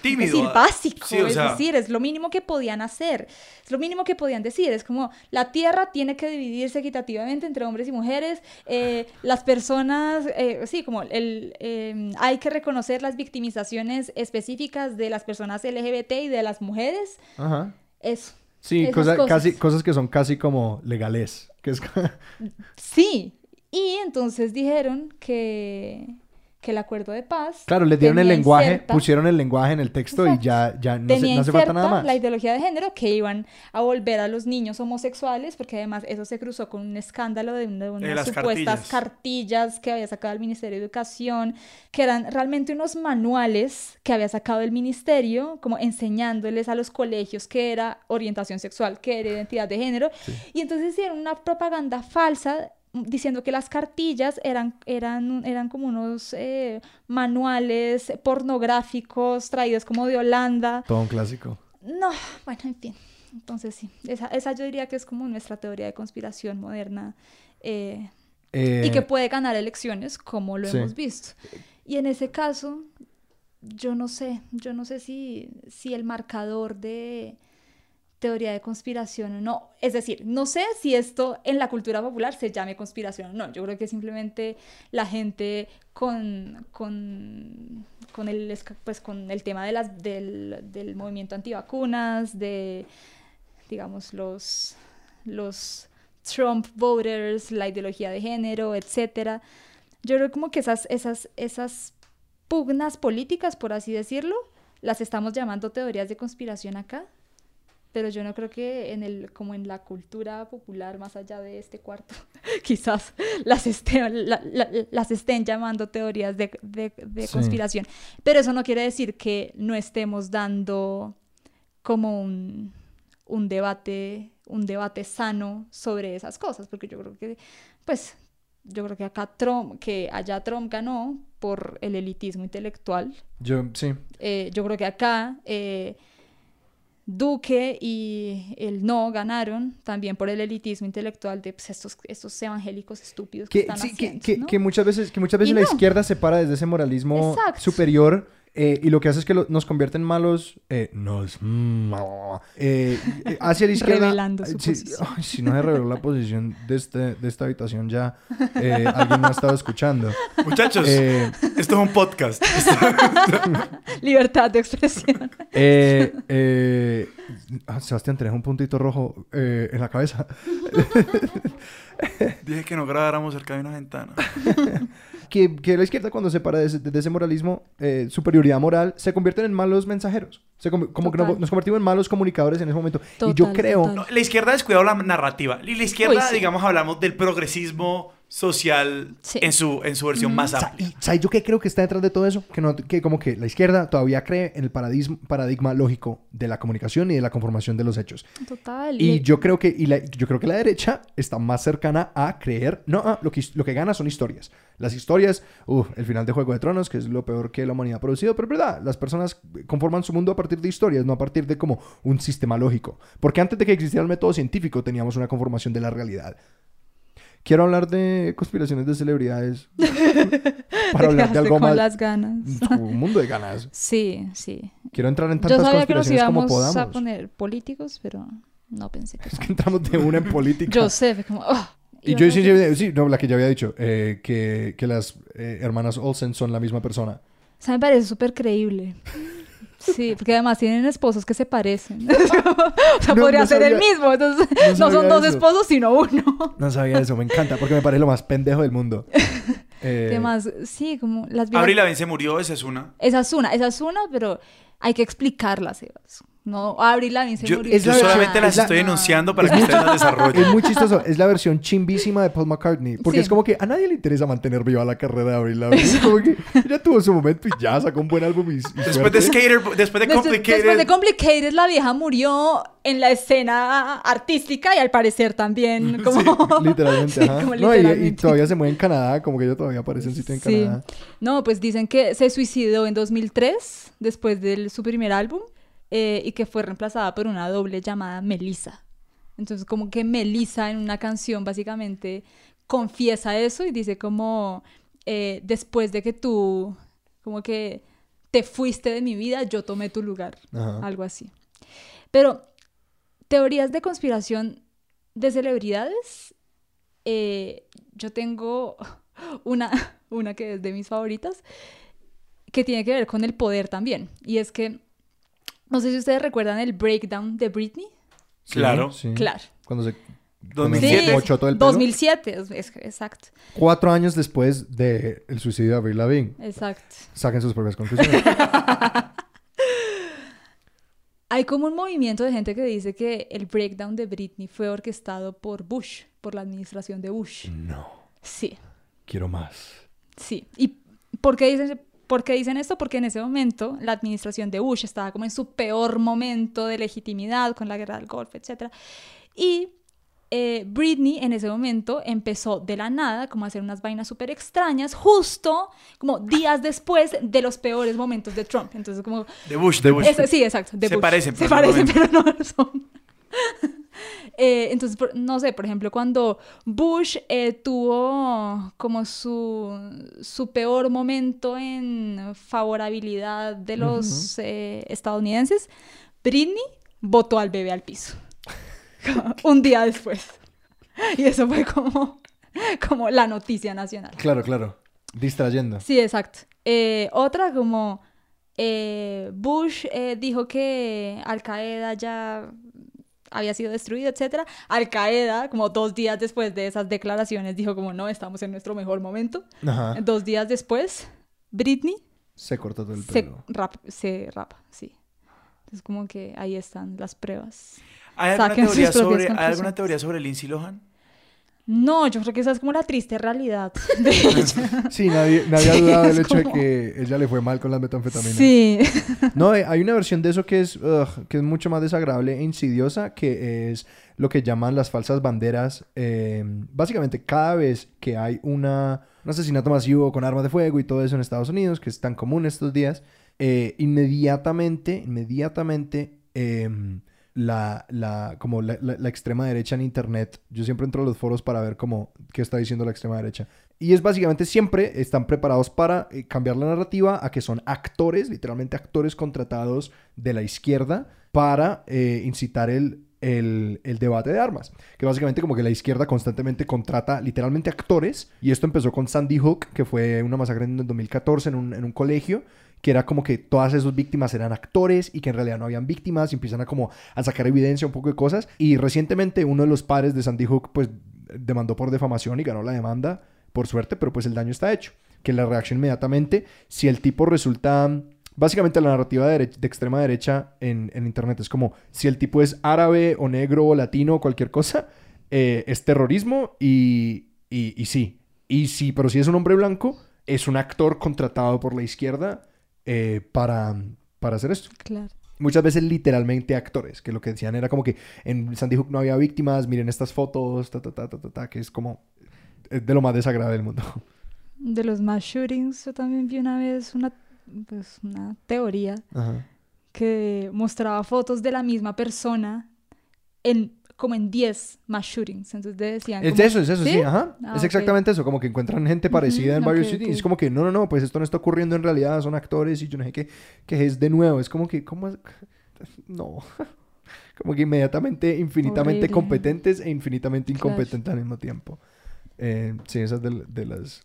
Tímido. Es decir, básico, sí, es sea, decir, es lo mínimo que podían hacer, es lo mínimo que podían decir, es como la tierra tiene que dividirse equitativamente entre hombres y mujeres, eh, las personas, eh, sí, como el, eh, hay que reconocer las victimizaciones específicas de las personas LGBT y de las mujeres, Ajá. eso. Sí, cosa- cosas. Casi, cosas que son casi como legales. Que es... Sí, y entonces dijeron que, que el acuerdo de paz... claro, le dieron el lenguaje, inserta- pusieron el lenguaje en el texto y Exacto. ya, ya no, se- tenía no hace falta nada más. la ideología de género que iban a volver a los niños homosexuales, porque además eso se cruzó con un escándalo de, una- de unas las supuestas cartillas. cartillas que había sacado el Ministerio de Educación, que eran realmente unos manuales que había sacado el Ministerio, como enseñándoles a los colegios qué era orientación sexual, qué era identidad de género, y entonces hicieron una propaganda falsa diciendo que las cartillas eran, eran, eran como unos eh, manuales pornográficos traídos como de Holanda. Todo un clásico. No, bueno, en fin. Entonces sí, esa, esa yo diría que es como nuestra teoría de conspiración moderna eh, Eh, y que puede ganar elecciones como lo sí. hemos visto. Y en ese caso, yo no sé, yo no sé si, si el marcador de teoría de conspiración o no. Es decir, no sé si esto en la cultura popular se llame conspiración o no. Yo creo que simplemente la gente con, con, con, el, pues, con el tema de las, del, del movimiento antivacunas, de, digamos, los, los Trump voters, la ideología de género, etcétera. Yo creo como que esas, esas, esas pugnas políticas, por así decirlo, las estamos llamando teorías de conspiración acá, pero yo no creo que en el, como en la cultura popular, más allá de este cuarto, quizás las, esté- la- la- las estén llamando teorías de, de- de Sí. conspiración. Pero eso no quiere decir que no estemos dando como un, un debate, un debate sano sobre esas cosas, porque yo creo que, pues, yo creo que acá Trump, que allá Trump ganó por el elitismo intelectual. Yo, sí. Eh, yo creo que acá eh, Duque y el no ganaron también por el elitismo intelectual de pues, estos, estos evangélicos estúpidos que, Que, están sí, haciendo, que- ¿no? que muchas veces, que muchas veces Y la no. izquierda se para desde ese moralismo Exacto. superior eh, y lo que hace es que lo- nos convierte en malos. Eh, nos. mm, eh, eh, hacia la izquierda. Revelando su Sí, posición. ay, si no se reveló la posición de, este, de esta habitación, ya eh, alguien no ha estado escuchando. Muchachos, Eh, esto es un podcast. Libertad de expresión. eh, eh, Sebastián, tenés un puntito rojo eh, en la cabeza. Dije que no grabáramos cerca de una ventana. que, que la izquierda cuando se para de ese, de ese moralismo, eh, superioridad moral, se convierten en malos mensajeros. Se com- como que nos, nos convertimos en malos comunicadores en ese momento. y yo creo... No, la izquierda ha descuidado la narrativa. Y la izquierda, Uy, sí. digamos, hablamos del progresismo social Sí. en, su, en su versión más amplia. ¿Y sabes yo qué creo que está detrás de todo eso? Que, no, que como que la izquierda todavía cree en el paradigma, paradigma lógico de la comunicación y de la conformación de los hechos. Total. Y yo creo que y la, yo creo que la derecha está más cercana a creer, no, ah, lo que lo que gana son historias. Las historias, uh, el final de Juego de Tronos, que es lo peor que la humanidad ha producido, pero es verdad, las personas conforman su mundo a partir de historias, no a partir de como un sistema lógico. Porque antes de que existiera el método científico teníamos una conformación de la realidad. Quiero hablar de conspiraciones de celebridades para hablar de algo con más. las ganas. Un mundo de ganas. Sí, sí. Quiero entrar en Yo tantas sabía que nos conspiraciones como íbamos podamos. a poner políticos, pero no pensé que... Es que entramos de una en política. Yo sé, fue como... "Ah". Y yo sí, sí, sí, no, la que ya había dicho, eh, que, que las eh, hermanas Olsen son la misma persona. O sea, me parece súper creíble. Sí, porque además tienen esposos que se parecen. o sea, No, podría no ser el mismo. Entonces, no no, son dos eso. esposos, sino uno. No sabía eso, me encanta, porque me parece lo más pendejo del mundo. Eh, Además, sí, como las viejas- Avril Lavigne se murió, esa es una. Esa es una, esa es una, pero hay que explicarla, Sebas. No, Abril Lavigne se Yo, murió. Yo la- solamente es las la- estoy No. enunciando para que ustedes las desarrollen. Es muy chistoso, es la versión chimbísima de Paul McCartney, porque Sí. es como que a nadie le interesa mantener viva la carrera de Avril Lavigne. Es como que ella tuvo su momento y ya sacó un buen álbum y, y Después suerte. de Skater, después de Complicated. Después de Complicated, la vieja murió en la escena artística y al parecer también como... Literalmente, Sí, ajá. como No, y- y, todavía se mueve en Canadá, como que ella todavía aparece en sitio en Sí. Canadá. No, pues dicen que se suicidó en 2003, después de su primer álbum, eh, y que fue reemplazada por una doble llamada Melissa. Entonces, como que Melissa en una canción básicamente confiesa eso y dice como, eh, después de que tú, como que te fuiste de mi vida, yo tomé tu lugar. Ajá. Algo así. Pero, teorías de conspiración de celebridades, eh, yo tengo una, una que es de mis favoritas, que tiene que ver con el poder también. Y es que, no sé si ustedes recuerdan el breakdown de Britney. Sí, Claro. sí. Claro. Cuando se... 2007. se mochó todo el pelo. 2007, es- es- exacto, Cuatro años después del suicidio de Avril Lavigne. exacto. Saquen sus propias conclusiones. Hay como un movimiento de gente que dice que el breakdown de Britney fue orquestado por Bush, por la administración de Bush. no, Sí. quiero más. Sí. ¿Y por qué dicen, por qué dicen esto? Porque en ese momento la administración de Bush estaba como en su peor momento de legitimidad con la guerra del Golfo, etc. Y eh, Britney en ese momento empezó de la nada como a hacer unas vainas súper extrañas, justo como días después de los peores momentos de Trump. Entonces como... De Bush, de Bush. Sí, exacto. de Se Bush. parecen, Se pero lo parecen, pero no lo son. Eh, entonces, no sé, por ejemplo, cuando Bush eh, tuvo como su, su peor momento en favorabilidad de los eh, estadounidenses, Britney votó al bebé al piso. Un día después. Y eso fue como, como la noticia nacional. Claro, claro. Distrayendo. Sí, exacto. Otra como eh, Bush eh, dijo que Al Qaeda ya había sido destruido, etcétera. Al Qaeda, como dos días después de esas declaraciones, dijo como no, estamos en nuestro mejor momento. Ajá. Dos días después, Britney Se cortó todo el se, pelo. rap, se rapa, sí. Entonces como que ahí están las pruebas. ¿Hay alguna, teoría sobre, ¿Hay alguna teoría sobre Lindsay Lohan? No, yo creo que esa es como la triste realidad de ella. Sí, nadie, nadie ha Sí, dudado del hecho de que ella le fue mal con las metanfetaminas. Sí. No, eh, hay una versión de eso que es, ugh, que es mucho más desagradable e insidiosa, que es lo que llaman las falsas banderas. Eh, básicamente, cada vez que hay una, un asesinato masivo con armas de fuego y todo eso en Estados Unidos, que es tan común estos días, eh, inmediatamente, inmediatamente, em, la, la, como la, la- la extrema derecha en Internet, yo siempre entro a los foros para ver cómo, qué está diciendo la extrema derecha. Y es básicamente siempre están preparados para eh, cambiar la narrativa a que son actores, literalmente actores contratados de la izquierda para eh, incitar el, el, debate de armas. Que básicamente como que la izquierda constantemente contrata literalmente actores. Y esto empezó con Sandy Hook, que fue una masacre en el 2014 en un, en un colegio que era como que todas esas víctimas eran actores y que en realidad no habían víctimas y empiezan a como a sacar evidencia, un poco de cosas. Y recientemente uno de los padres de Sandy Hook pues demandó por defamación y ganó la demanda, por suerte, pero pues el daño está hecho. Que la reacción inmediatamente, si el tipo resulta... Básicamente la narrativa de, extrema derecha en, en internet es como si el tipo es árabe o negro o latino o cualquier cosa, eh, es terrorismo y, y, y sí, Y sí, pero si es un hombre blanco, es un actor contratado por la izquierda eh, para, para hacer esto. Claro. Muchas veces literalmente actores, que lo que decían era como que en Sandy Hook no había víctimas, miren estas fotos, ta, ta, ta, ta, ta, que es como es de lo más desagradable del mundo. De los mass shootings, yo también vi una vez una, pues, una teoría Ajá. que mostraba fotos de la misma persona en como en 10 mass shootings. Entonces decían Es como- eso, es eso, sí, ajá. Ah, es exactamente eso, como que encuentran gente parecida en varios ok, sitios. y ok. Es como que, no, no, no, pues esto no está ocurriendo en realidad, son actores y yo no sé qué, que es de nuevo. Es como que, ¿cómo? es? No. Como que inmediatamente, infinitamente Horrible. competentes e infinitamente Claro. incompetentes al mismo tiempo. Eh, sí, esas de, de las...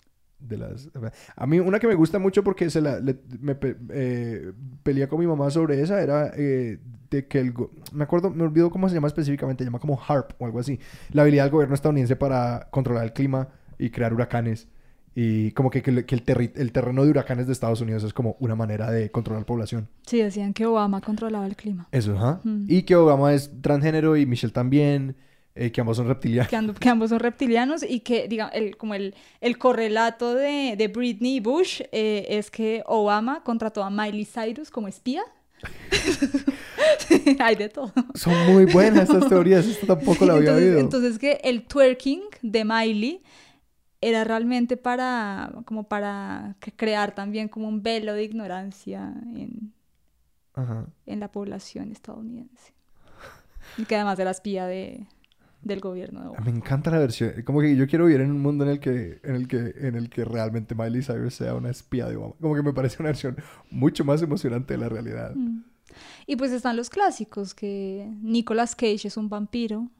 De las... A mí una que me gusta mucho porque se la, le- me pe- eh, peleé con mi mamá sobre esa era eh, de que el... go- Me acuerdo, me olvido cómo se llama específicamente, se llama como HARP o algo así. La habilidad del gobierno estadounidense para controlar el clima y crear huracanes. Y como que, que el, que el terri- el terreno de huracanes de Estados Unidos es como una manera de controlar población. Sí, decían que Obama controlaba el clima. Eso, ajá. Mm. Y que Obama es transgénero y Michelle también. Eh, que ambos son reptilianos. Que, ambos son reptilianos y que, diga, el, como el, el correlato de, de Britney y Bush eh, es que Obama contrató a Miley Cyrus como espía. Hay de todo. Son muy buenas estas teorías. Esto tampoco la había entonces, oído. entonces que el twerking de Miley era realmente para como para crear también como un velo de ignorancia en, Ajá. en la población estadounidense. Y que además era espía de, del gobierno de Obama. Me encanta la versión. Como que yo quiero vivir en un mundo en el que, en el que, en el que realmente Miley Cyrus sea una espía de Obama. Como que me parece una versión mucho más emocionante de la realidad. Mm. Y pues están los clásicos, que Nicolas Cage es un vampiro.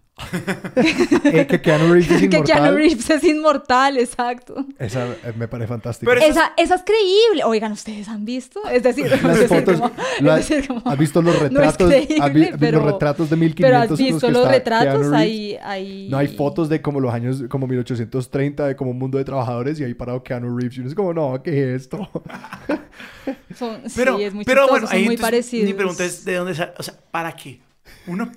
Eh, que Keanu Reeves es que inmortal. Keanu Reeves es inmortal, exacto. Esa eh, me parece fantástica. Pero Esa, esa es creíble. Oigan, ¿ustedes han visto? Es decir, Las decir, fotos, como- la- es decir, como- ¿has visto los no es retratos? ¿Has vi- creíble, los pero- retratos de 1500 Pero has visto que los retratos, ahí, ahí... No hay fotos de como los años, como 1830, de como un mundo de trabajadores y ahí parado Keanu Reeves. Y uno es como, no, ¿qué es esto? Son, Pero, sí, es muy pero chistoso, bueno, son ahí muy entonces parecidos. Mi pregunta es, ¿de dónde sale? O sea, ¿para qué? Uno,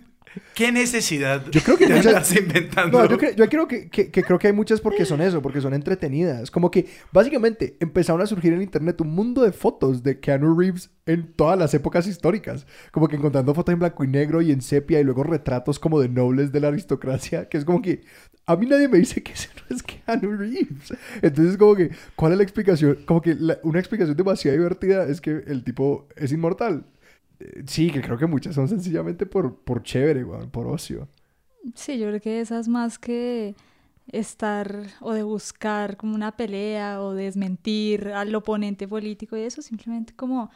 ¿qué necesidad Yo creo que de muchas- inventando? No, yo, cre- yo creo que, que- que creo que hay muchas porque son eso, porque son entretenidas. Como que básicamente empezaron a surgir en internet un mundo de fotos de Keanu Reeves en todas las épocas históricas. Como que encontrando fotos en blanco y negro y en sepia y luego retratos como de nobles de la aristocracia, que es como que a mí nadie me dice que ese no es Keanu Reeves. Entonces como que, ¿cuál es la explicación? Como que la- una explicación demasiado divertida es que el tipo es inmortal. Sí, que creo que muchas son sencillamente por, por chévere, por ocio. Sí, yo creo que esas más que estar o de buscar como una pelea o desmentir al oponente político y eso, simplemente como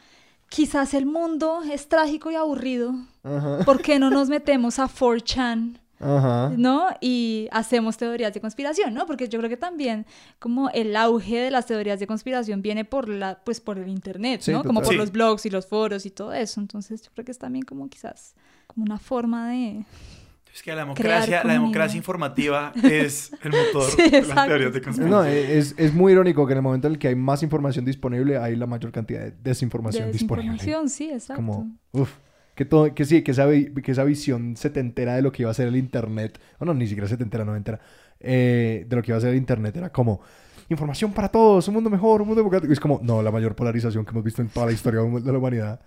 quizás el mundo es trágico y aburrido. Ajá. ¿Por qué no nos metemos a 4chan? Ajá. ¿no? Y hacemos teorías de conspiración, ¿no? Porque yo creo que también como el auge de las teorías de conspiración viene por la, pues por el internet, Sí, ¿no? Como por Sí. los blogs y los foros y todo eso. Entonces yo creo que es también como quizás como una forma de... Es que la democracia, la democracia informativa es el motor Sí, de las teorías de conspiración. No, es, es muy irónico que en el momento en el que hay más información disponible, hay la mayor cantidad de desinformación, de disponible. desinformación, sí, exacto. Como, uff, que, todo, que sí, que esa, que esa visión setentera de lo que iba a ser el Internet, o no, ni siquiera setentera, noventera, eh, de lo que iba a ser el Internet era como información para todos, un mundo mejor, un mundo democrático. Es como, no, la mayor polarización que hemos visto en toda la historia de la humanidad.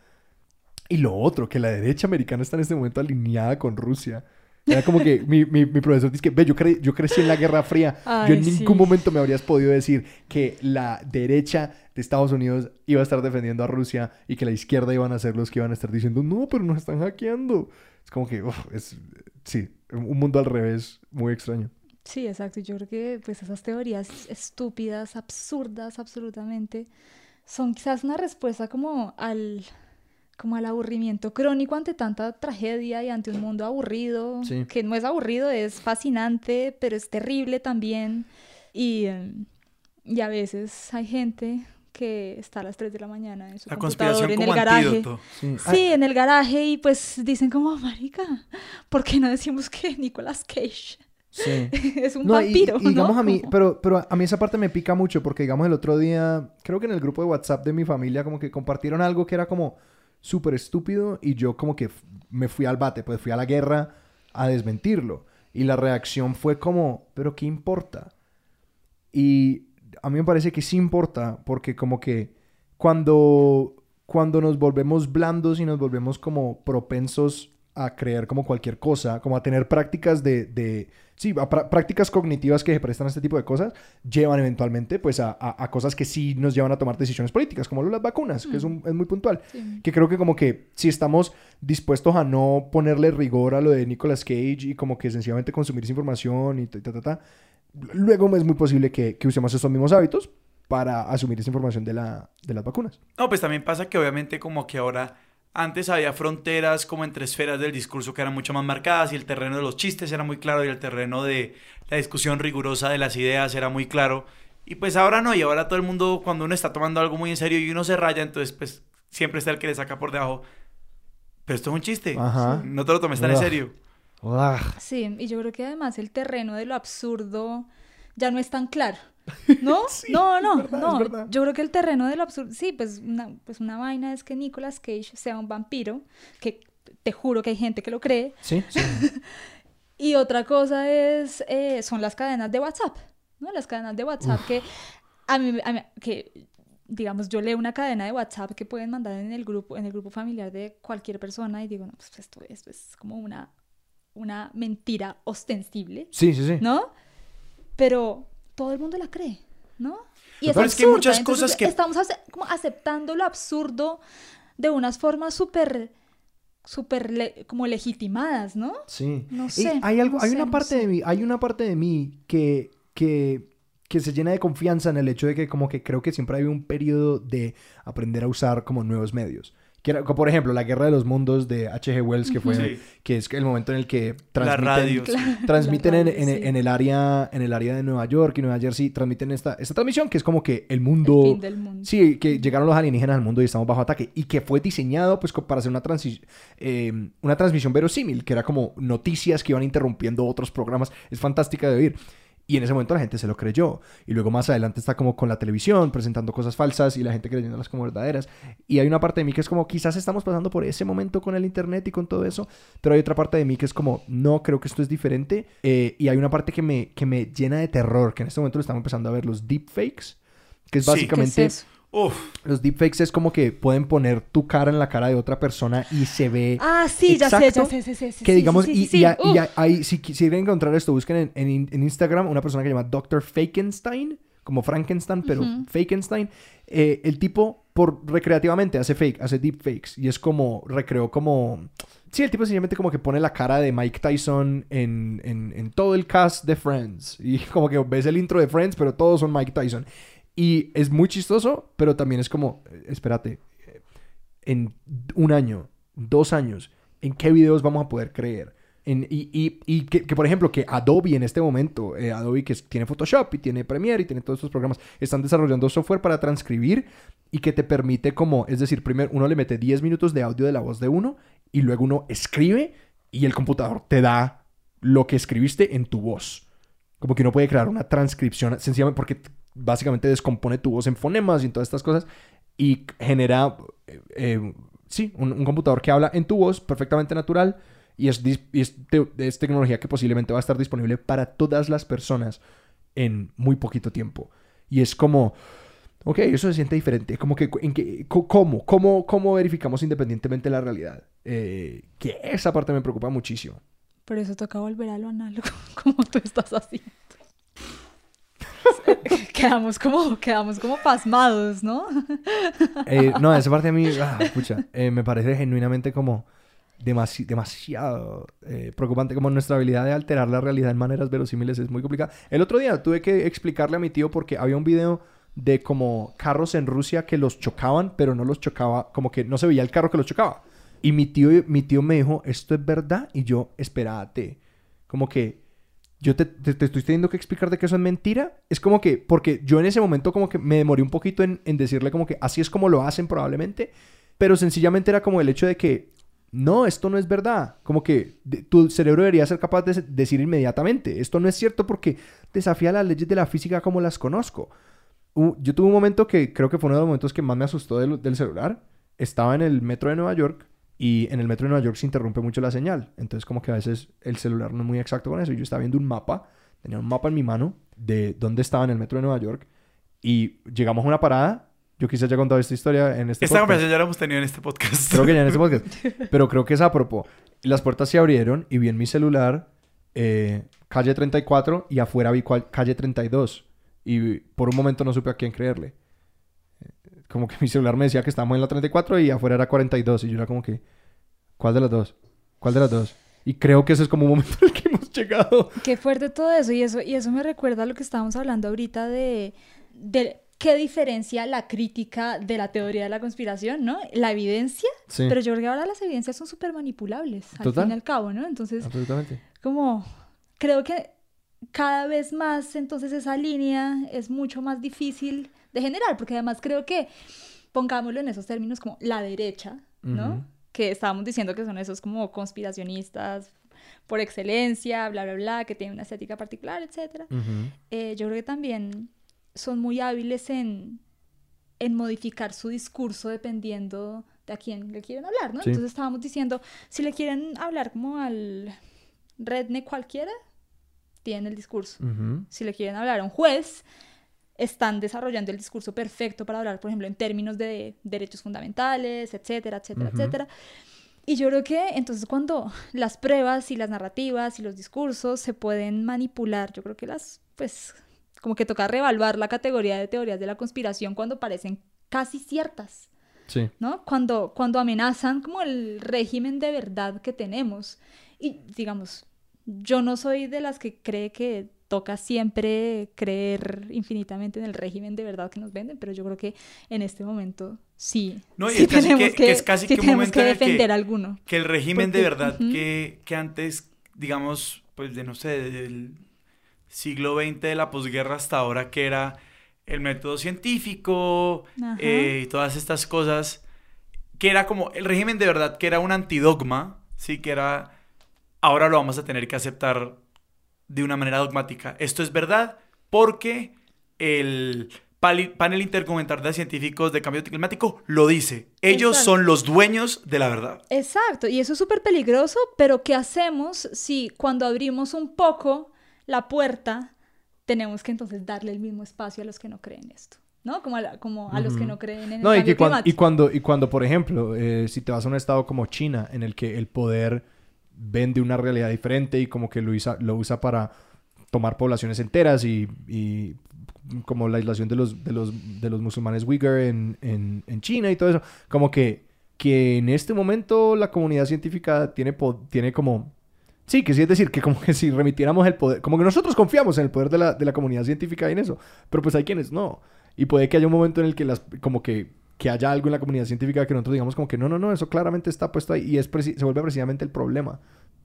Y lo otro, que la derecha americana está en este momento alineada con Rusia. Era como que mi, mi, mi profesor dice que, ve, yo, cre- yo crecí en la Guerra Fría. yo Ay, en ningún sí. momento me habrías podido decir que la derecha de Estados Unidos iba a estar defendiendo a Rusia y que la izquierda iban a ser los que iban a estar diciendo, no, pero nos están hackeando. Es como que, uf, es, sí, un mundo al revés, muy extraño. Sí, exacto. Yo creo que pues esas teorías estúpidas, absurdas, absolutamente, son quizás una respuesta como al como al aburrimiento crónico ante tanta tragedia y ante un mundo aburrido, Sí. que no es aburrido, es fascinante, pero es terrible también. Y, y a veces hay gente que está a las 3 de la mañana en su La computador, conspiración en el garaje. antídoto. Sí, Sí, en el garaje y pues dicen como, "Oh, marica, ¿por qué no decimos que Nicolas Cage sí. es un No, y- vampiro? y, digamos ¿no? a mí, pero, pero a mí esa parte me pica mucho porque digamos el otro día, creo que en el grupo de WhatsApp de mi familia como que compartieron algo que era como súper estúpido y yo como que me fui al bate, pues fui a la guerra a desmentirlo. Y la reacción fue como, pero ¿qué importa? Y a mí me parece que sí importa porque como que cuando, cuando nos volvemos blandos y nos volvemos como propensos a creer como cualquier cosa, como a tener prácticas de, de sí, a prácticas cognitivas que se prestan a este tipo de cosas, llevan eventualmente pues a, a- a cosas que sí nos llevan a tomar decisiones políticas, como las vacunas, que es, un- es muy puntual. Sí. Que creo que como que si estamos dispuestos a no ponerle rigor a lo de Nicolas Cage y como que sencillamente consumir esa información y ta, ta, ta, ta, luego es muy posible que, que usemos esos mismos hábitos para asumir esa información de, la, de las vacunas. No, pues también pasa que obviamente como que ahora antes había fronteras como entre esferas del discurso que eran mucho más marcadas y el terreno de los chistes era muy claro y el terreno de la discusión rigurosa de las ideas era muy claro. Y pues ahora no, y ahora todo el mundo cuando uno está tomando algo muy en serio y uno se raya, entonces pues siempre está el que le saca por debajo. Pero esto es un chiste. Ajá. No te lo tomes tan en serio. Sí, y yo creo que además el terreno de lo absurdo ya no es tan claro. ¿No? no, no, verdad, no. Yo creo que el terreno de lo absurdo, sí, pues una, pues una vaina es que Nicolas Cage sea un vampiro, que te juro que hay gente que lo cree. Sí, sí. Y otra cosa es, eh, son las cadenas de WhatsApp, ¿no? Las cadenas de WhatsApp que a mí, a mí- que, digamos, yo leo una cadena de WhatsApp que pueden mandar en el grupo, en el grupo familiar de cualquier persona y digo, no, pues esto, esto es como una, una mentira ostensible, Sí, sí, sí. ¿no? Pero todo el mundo la cree, ¿no? Y es que muchas entonces cosas que- Estamos ace- como aceptando lo absurdo de unas formas súper, súper le- como legitimadas, ¿no? Sí. No Y sé, hay algo, no hay sé, una parte de mí, hay una parte de mí que, que, que se llena de confianza en el hecho de que como que creo que siempre hay un periodo de aprender a usar como nuevos medios. Que era, por ejemplo, la Guerra de los Mundos de H.G. Wells, que fue, Sí. que es el momento en el que La transmiten, radio. Claro. sí. transmiten La en, radio, en- sí. en el área, en el área de Nueva York y Nueva Jersey, transmiten esta, esta transmisión que es como que el El mundo... fin del mundo. Sí, que llegaron los alienígenas al mundo y estamos bajo ataque. Y que fue diseñado pues para hacer una, transi- eh, una transmisión verosímil, que era como noticias que iban interrumpiendo otros programas. Es fantástica de oír. Y en ese momento la gente se lo creyó. Y luego más adelante está como con la televisión, presentando cosas falsas y la gente creyéndolas como verdaderas. Y hay una parte de mí que es como, quizás estamos pasando por ese momento con el Internet y con todo eso. Pero hay otra parte de mí que es como, no, creo que esto es diferente. Eh, y hay una parte que me, que me llena de terror, que en este momento lo estamos empezando a ver, los deepfakes. Que es Sí. ¿Qué es básicamente... Uf, Los deepfakes es como que pueden poner tu cara en la cara de otra persona y se ve Ah, sí, ya sé, ya sé, sí, sí, sí, que digamos, sí, y, sí, y sí. a- y Uf. a- ahí, si, qui- si quieren encontrar esto, busquen en, en- en Instagram una persona que se llama Dr. Fakenstein, como Frankenstein, pero. Fakenstein. Eh, el tipo, por recreativamente, hace fake, hace deepfakes. Y es como, recreó como... Sí, el tipo sencillamente como que pone la cara de Mike Tyson en, en, en todo el cast de Friends. Y como que ves el intro de Friends, pero todos son Mike Tyson. Y es muy chistoso, pero también es como, eh, espérate, eh, en un año, dos años, ¿en qué videos vamos a poder creer? En- y y, y que, que, por ejemplo, que Adobe en este momento, eh, Adobe que tiene Photoshop y tiene Premiere y tiene todos estos programas, están desarrollando software para transcribir y que te permite como, es decir, primero uno le mete 10 minutos de audio de la voz de uno y luego uno escribe y el computador te da lo que escribiste en tu voz. Como que uno puede crear una transcripción sencillamente porque básicamente descompone tu voz en fonemas y en todas estas cosas y genera, eh, eh, sí, un, un computador que habla en tu voz perfectamente natural y es, y es, te- es tecnología que posiblemente va a estar disponible para todas las personas en muy poquito tiempo. Y es como, ok, eso se siente diferente. Como que, ¿en co- ¿cómo? ¿Cómo, cómo verificamos independientemente la realidad? Eh, que esa parte me preocupa muchísimo. Por eso toca volver a lo análogo, como tú estás haciendo. quedamos como, quedamos como pasmados, ¿no? Eh, no, esa parte a mí, ah, escucha, eh, me parece genuinamente como demasi- demasiado eh, preocupante. Como nuestra habilidad de alterar la realidad en maneras verosímiles es muy complicada. El otro día tuve que explicarle a mi tío porque había un video de como carros en Rusia que los chocaban, pero no los chocaba, como que no se veía el carro que los chocaba. Y mi tío, mi tío me dijo, ¿esto es verdad? Y yo, espérate. Como que yo te, te- te estoy teniendo que explicar de que eso es mentira. Es como que, porque yo en ese momento como que me demoré un poquito en, en decirle como que así es como lo hacen probablemente, pero sencillamente era como el hecho de que no, esto no es verdad. Como que tu cerebro debería ser capaz de decir inmediatamente, esto no es cierto porque desafía las leyes de la física como las conozco. Yo tuve un momento que creo que fue uno de los momentos que más me asustó del, del celular. Estaba en el metro de Nueva York y en el metro de Nueva York se interrumpe mucho la señal. Entonces como que a veces el celular no es muy exacto con eso. Yo estaba viendo un mapa tenía un mapa en mi mano de dónde estaba en el metro de Nueva York y llegamos a una parada. Yo quizás ya he contado esta historia en este Esta podcast. conversación ya la hemos tenido en este podcast. Creo que ya en este podcast. Pero creo que es a propósito. Las puertas se abrieron y vi en mi celular eh, calle 34 y afuera vi cual- calle 32. Y por un momento no supe a quién creerle. Como que mi celular me decía que estábamos en la 34 y afuera era 42. Y yo era como que, ¿cuál de las dos? ¿Cuál de las dos? Y creo que ese es como un momento en el que hemos llegado. Qué fuerte todo eso y eso y eso me recuerda a lo que estábamos hablando ahorita de, de qué diferencia la crítica de la teoría de la conspiración, ¿no? La evidencia, Sí, pero yo creo que ahora las evidencias son súper manipulables, al Total. fin y al cabo, ¿no? Entonces, absolutamente. como creo que cada vez más entonces esa línea es mucho más difícil de generar, porque además creo que, pongámoslo en esos términos como la derecha, ¿no? Que estábamos diciendo que son esos como conspiracionistas por excelencia, bla, bla, bla, que tienen una estética particular, etcétera. Ujú. Eh, yo creo que también son muy hábiles en, en modificar su discurso dependiendo de a quién le quieren hablar, ¿no? Sí. Entonces estábamos diciendo, si le quieren hablar como al redneck cualquiera, tienen el discurso. Si le quieren hablar a un juez, están desarrollando el discurso perfecto para hablar, por ejemplo, en términos de derechos fundamentales, etcétera, etcétera, Ujú. etcétera. Y yo creo que entonces cuando las pruebas y las narrativas y los discursos se pueden manipular, yo creo que las, pues, como que toca reevaluar la categoría de teorías de la conspiración cuando parecen casi ciertas. Sí. ¿no? Cuando, cuando amenazan como el régimen de verdad que tenemos. Y digamos, yo no soy de las que cree que toca siempre creer infinitamente en el régimen de verdad que nos venden, pero yo creo que en este momento sí. No, y sí es casi tenemos que- que es casi sí que un tenemos momento que defender alguno. Que el régimen de verdad que, que antes, digamos, pues de no sé, del siglo XX, de la posguerra hasta ahora, que era el método científico eh, y todas estas cosas, que era como el régimen de verdad, que era un antidogma, sí, que era, ahora lo vamos a tener que aceptar de una manera dogmática. Esto es verdad porque el panel intergubernamental de científicos de cambio climático lo dice. Ellos Exacto. son los dueños de la verdad. Exacto, y eso es súper peligroso, pero ¿qué hacemos si cuando abrimos un poco la puerta tenemos que entonces darle el mismo espacio a los que no creen esto? ¿No? Como a, la- como a los que no creen en el No, y, cambio que cuan- y, climático. cuando, y cuando, por ejemplo, eh, si te vas a un estado como China, en el que el poder vende una realidad diferente y como que lo usa, lo usa para tomar poblaciones enteras y, y como la aislación de los, de los, de los musulmanes Uyghur en, en, China y todo eso, como que, que en este momento la comunidad científica tiene, tiene como... Sí, que sí, es decir, que como que si remitiéramos el poder, como que nosotros confiamos en el poder de la, de la comunidad científica y en eso, pero pues hay quienes no. Y puede que haya un momento en el que las, como que, que haya algo en la comunidad científica que nosotros digamos como que no, no, no, eso claramente está puesto ahí y es se vuelve precisamente el problema.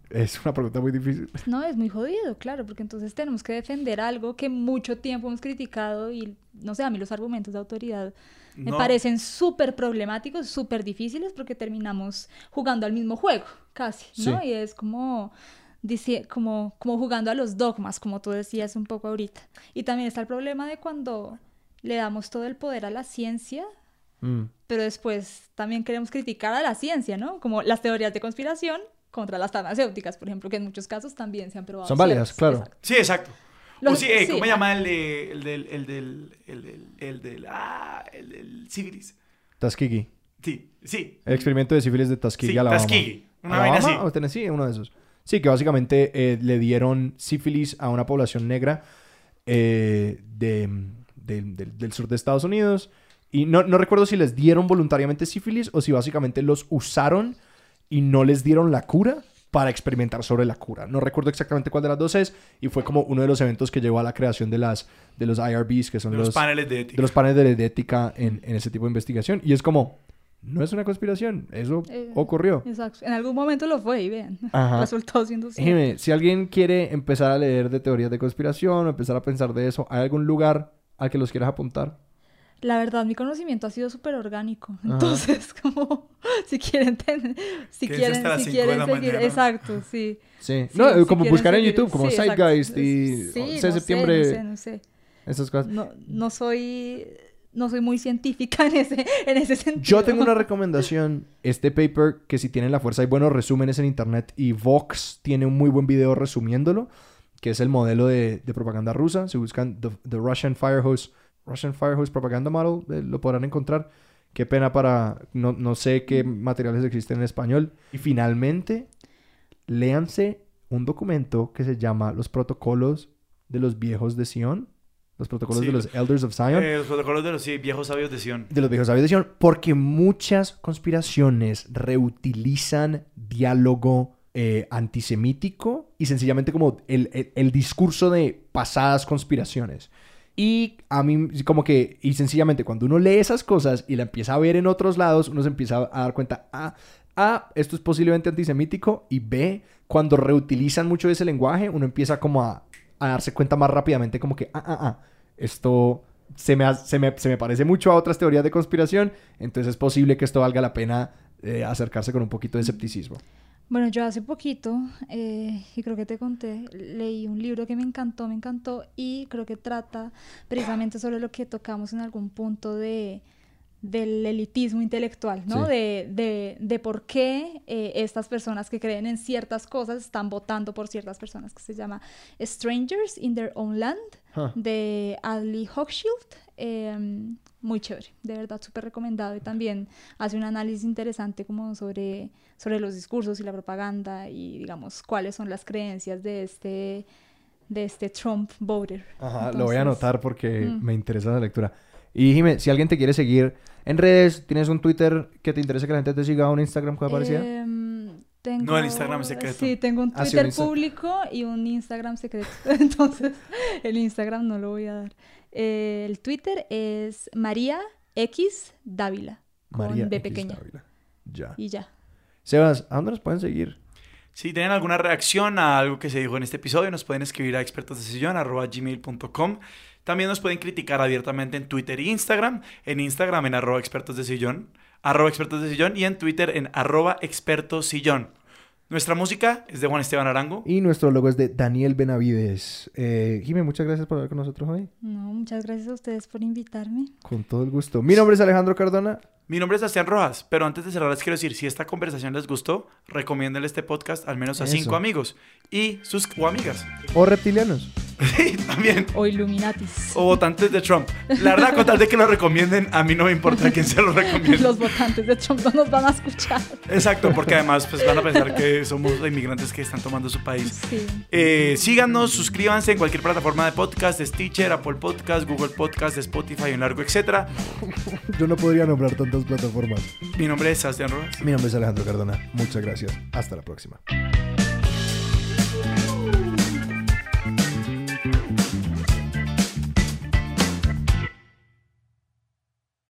Es una pregunta muy difícil. No, es muy jodido, claro, porque entonces tenemos que defender algo que mucho tiempo hemos criticado y, no sé, a mí los argumentos de autoridad me No. parecen súper problemáticos, súper difíciles, porque terminamos jugando al mismo juego, casi, ¿no? Sí. Y es como, dice, como, como jugando a los dogmas, como tú decías un poco ahorita. Y también está el problema de cuando le damos todo el poder a la ciencia, Mm. pero después también queremos criticar a la ciencia, ¿no? Como las teorías de conspiración contra las farmacéuticas, por ejemplo, que en muchos casos también se han probado. Son válidas, claro. Exacto. Sí, exacto. Los- o sí, eh, sí, ¿cómo se llama el, de, el del, el del, el del, el del, ah, el del sífilis? Tuskegee. Sí, sí. El experimento de sífilis de Tuskegee, Sí, Alabama. Tuskegee, una vaina ¿Alabama así. o Tennessee? Uno de esos. Sí, que básicamente eh, le dieron sífilis a una población negra eh, de, de- del- del sur de Estados Unidos. Y no, no recuerdo si les dieron voluntariamente sífilis o si básicamente los usaron y no les dieron la cura para experimentar sobre la cura. No recuerdo exactamente cuál de las dos es y fue como uno de los eventos que llevó a la creación de las de los IRBs, que son De los, los paneles de ética. de los paneles de ética en, en ese tipo de investigación. Y es como, no es una conspiración, eso Eh, ocurrió. Exacto. En algún momento lo fue y vean. Ajá. Resultó siendo cierto. Jimé, si alguien quiere empezar a leer de teorías de conspiración o empezar a pensar de eso, ¿hay algún lugar al que los quieras apuntar? La verdad, mi conocimiento ha sido súper orgánico. Entonces, como, si quieren, ten- si quieren, si quieren la seguir, mañana. exacto, sí. Sí. Sí, no, si como buscar en seguir- YouTube, como sí. Zeitgeist y Sí, 11 de no sé, septiembre, no sé, no sé. esas cosas. No, no soy, no soy muy científica en ese, en ese sentido. Yo tengo una recomendación. Este paper, que si tienen la fuerza, hay buenos resúmenes en internet y Vox tiene un muy buen video resumiéndolo. que es el modelo de, de propaganda rusa. Si buscan the, the Russian Fire Hose, Russian Fire Hose Propaganda Model, eh, lo podrán encontrar. Qué pena para... No, no sé qué materiales existen en español. Y finalmente, léanse un documento que se llama Los Protocolos de los Viejos de Sion. Los Protocolos Sí, de los Elders of Zion. Eh, los protocolos de los sí, viejos sabios de Sion. de los viejos sabios de Sion, porque muchas conspiraciones reutilizan diálogo eh, antisemítico y sencillamente como el, el- el discurso de pasadas conspiraciones. Y a mí, como que, y sencillamente cuando uno lee esas cosas y la empieza a ver en otros lados, uno se empieza a dar cuenta, ah, A, esto es posiblemente antisemítico, y B, cuando reutilizan mucho ese lenguaje, uno empieza como a, a darse cuenta más rápidamente como que, ah, ah, ah, esto se me, se, me, se me parece mucho a otras teorías de conspiración, entonces es posible que esto valga la pena eh, acercarse con un poquito de escepticismo. Bueno, yo hace poquito, eh, y creo que te conté, leí un libro que me encantó, me encantó, y creo que trata precisamente sobre lo que tocamos en algún punto de del elitismo intelectual, ¿no? Sí. De, de, de por qué eh, estas personas que creen en ciertas cosas están votando por ciertas personas, que se llama Strangers in Their Own Land, Huh. de Ali Hochschild. Eh, muy chévere, de verdad, súper recomendado. Y también hace un análisis interesante como sobre, sobre los discursos y la propaganda y, digamos, cuáles son las creencias de este, de este Trump voter. Ajá, lo voy a Entonces, anotar porque mm. me interesa la lectura. Y Jime, si alguien te quiere seguir en redes, ¿tienes un Twitter que te interese que la gente te siga, un Instagram que aparecía? Em, tengo, No, el Instagram secreto. Sí, tengo un Ah, sí, Twitter un público y un Instagram secreto. Entonces, el Instagram no lo voy a dar. Eh, el Twitter es María X Dávila. Con B X pequeña. Dávila. Ya. Y ya. Sebas, ¿a dónde nos pueden seguir? Si tienen alguna reacción a algo que se dijo en este episodio, nos pueden escribir a expertosdesillón.gmail.com. También nos pueden criticar abiertamente en Twitter y Instagram. En Instagram en arroba expertos de sillón, arroba expertos de sillón y en Twitter en arroba expertosillón. Nuestra música es de Juan Esteban Arango. Y nuestro logo es de Daniel Benavides. Eh, Jime, muchas gracias por hablar con nosotros hoy. No, muchas gracias a ustedes por invitarme. Con todo el gusto. Mi nombre es Alejandro Cardona. Mi nombre es Sebastián Rojas, pero antes de cerrar les quiero decir, si esta conversación les gustó, recomiéndenle este podcast al menos a Eso. cinco amigos y sus o amigas. O reptilianos. Sí, también. O Illuminatis. O votantes de Trump. La verdad, con tal de que lo recomienden, a mí no me importa a quién se lo recomiende. Los votantes de Trump no nos van a escuchar. Exacto, porque además pues, van a pensar que somos los inmigrantes que están tomando su país. Sí. Eh, síganos, suscríbanse en cualquier plataforma de podcast, Stitcher, Apple Podcast, Google Podcast, Spotify, y un largo etcétera. Yo no podría nombrar plataformas. Mi nombre es Sebastián Rojas. Mi nombre es Alejandro Cardona. Muchas gracias. Hasta la próxima.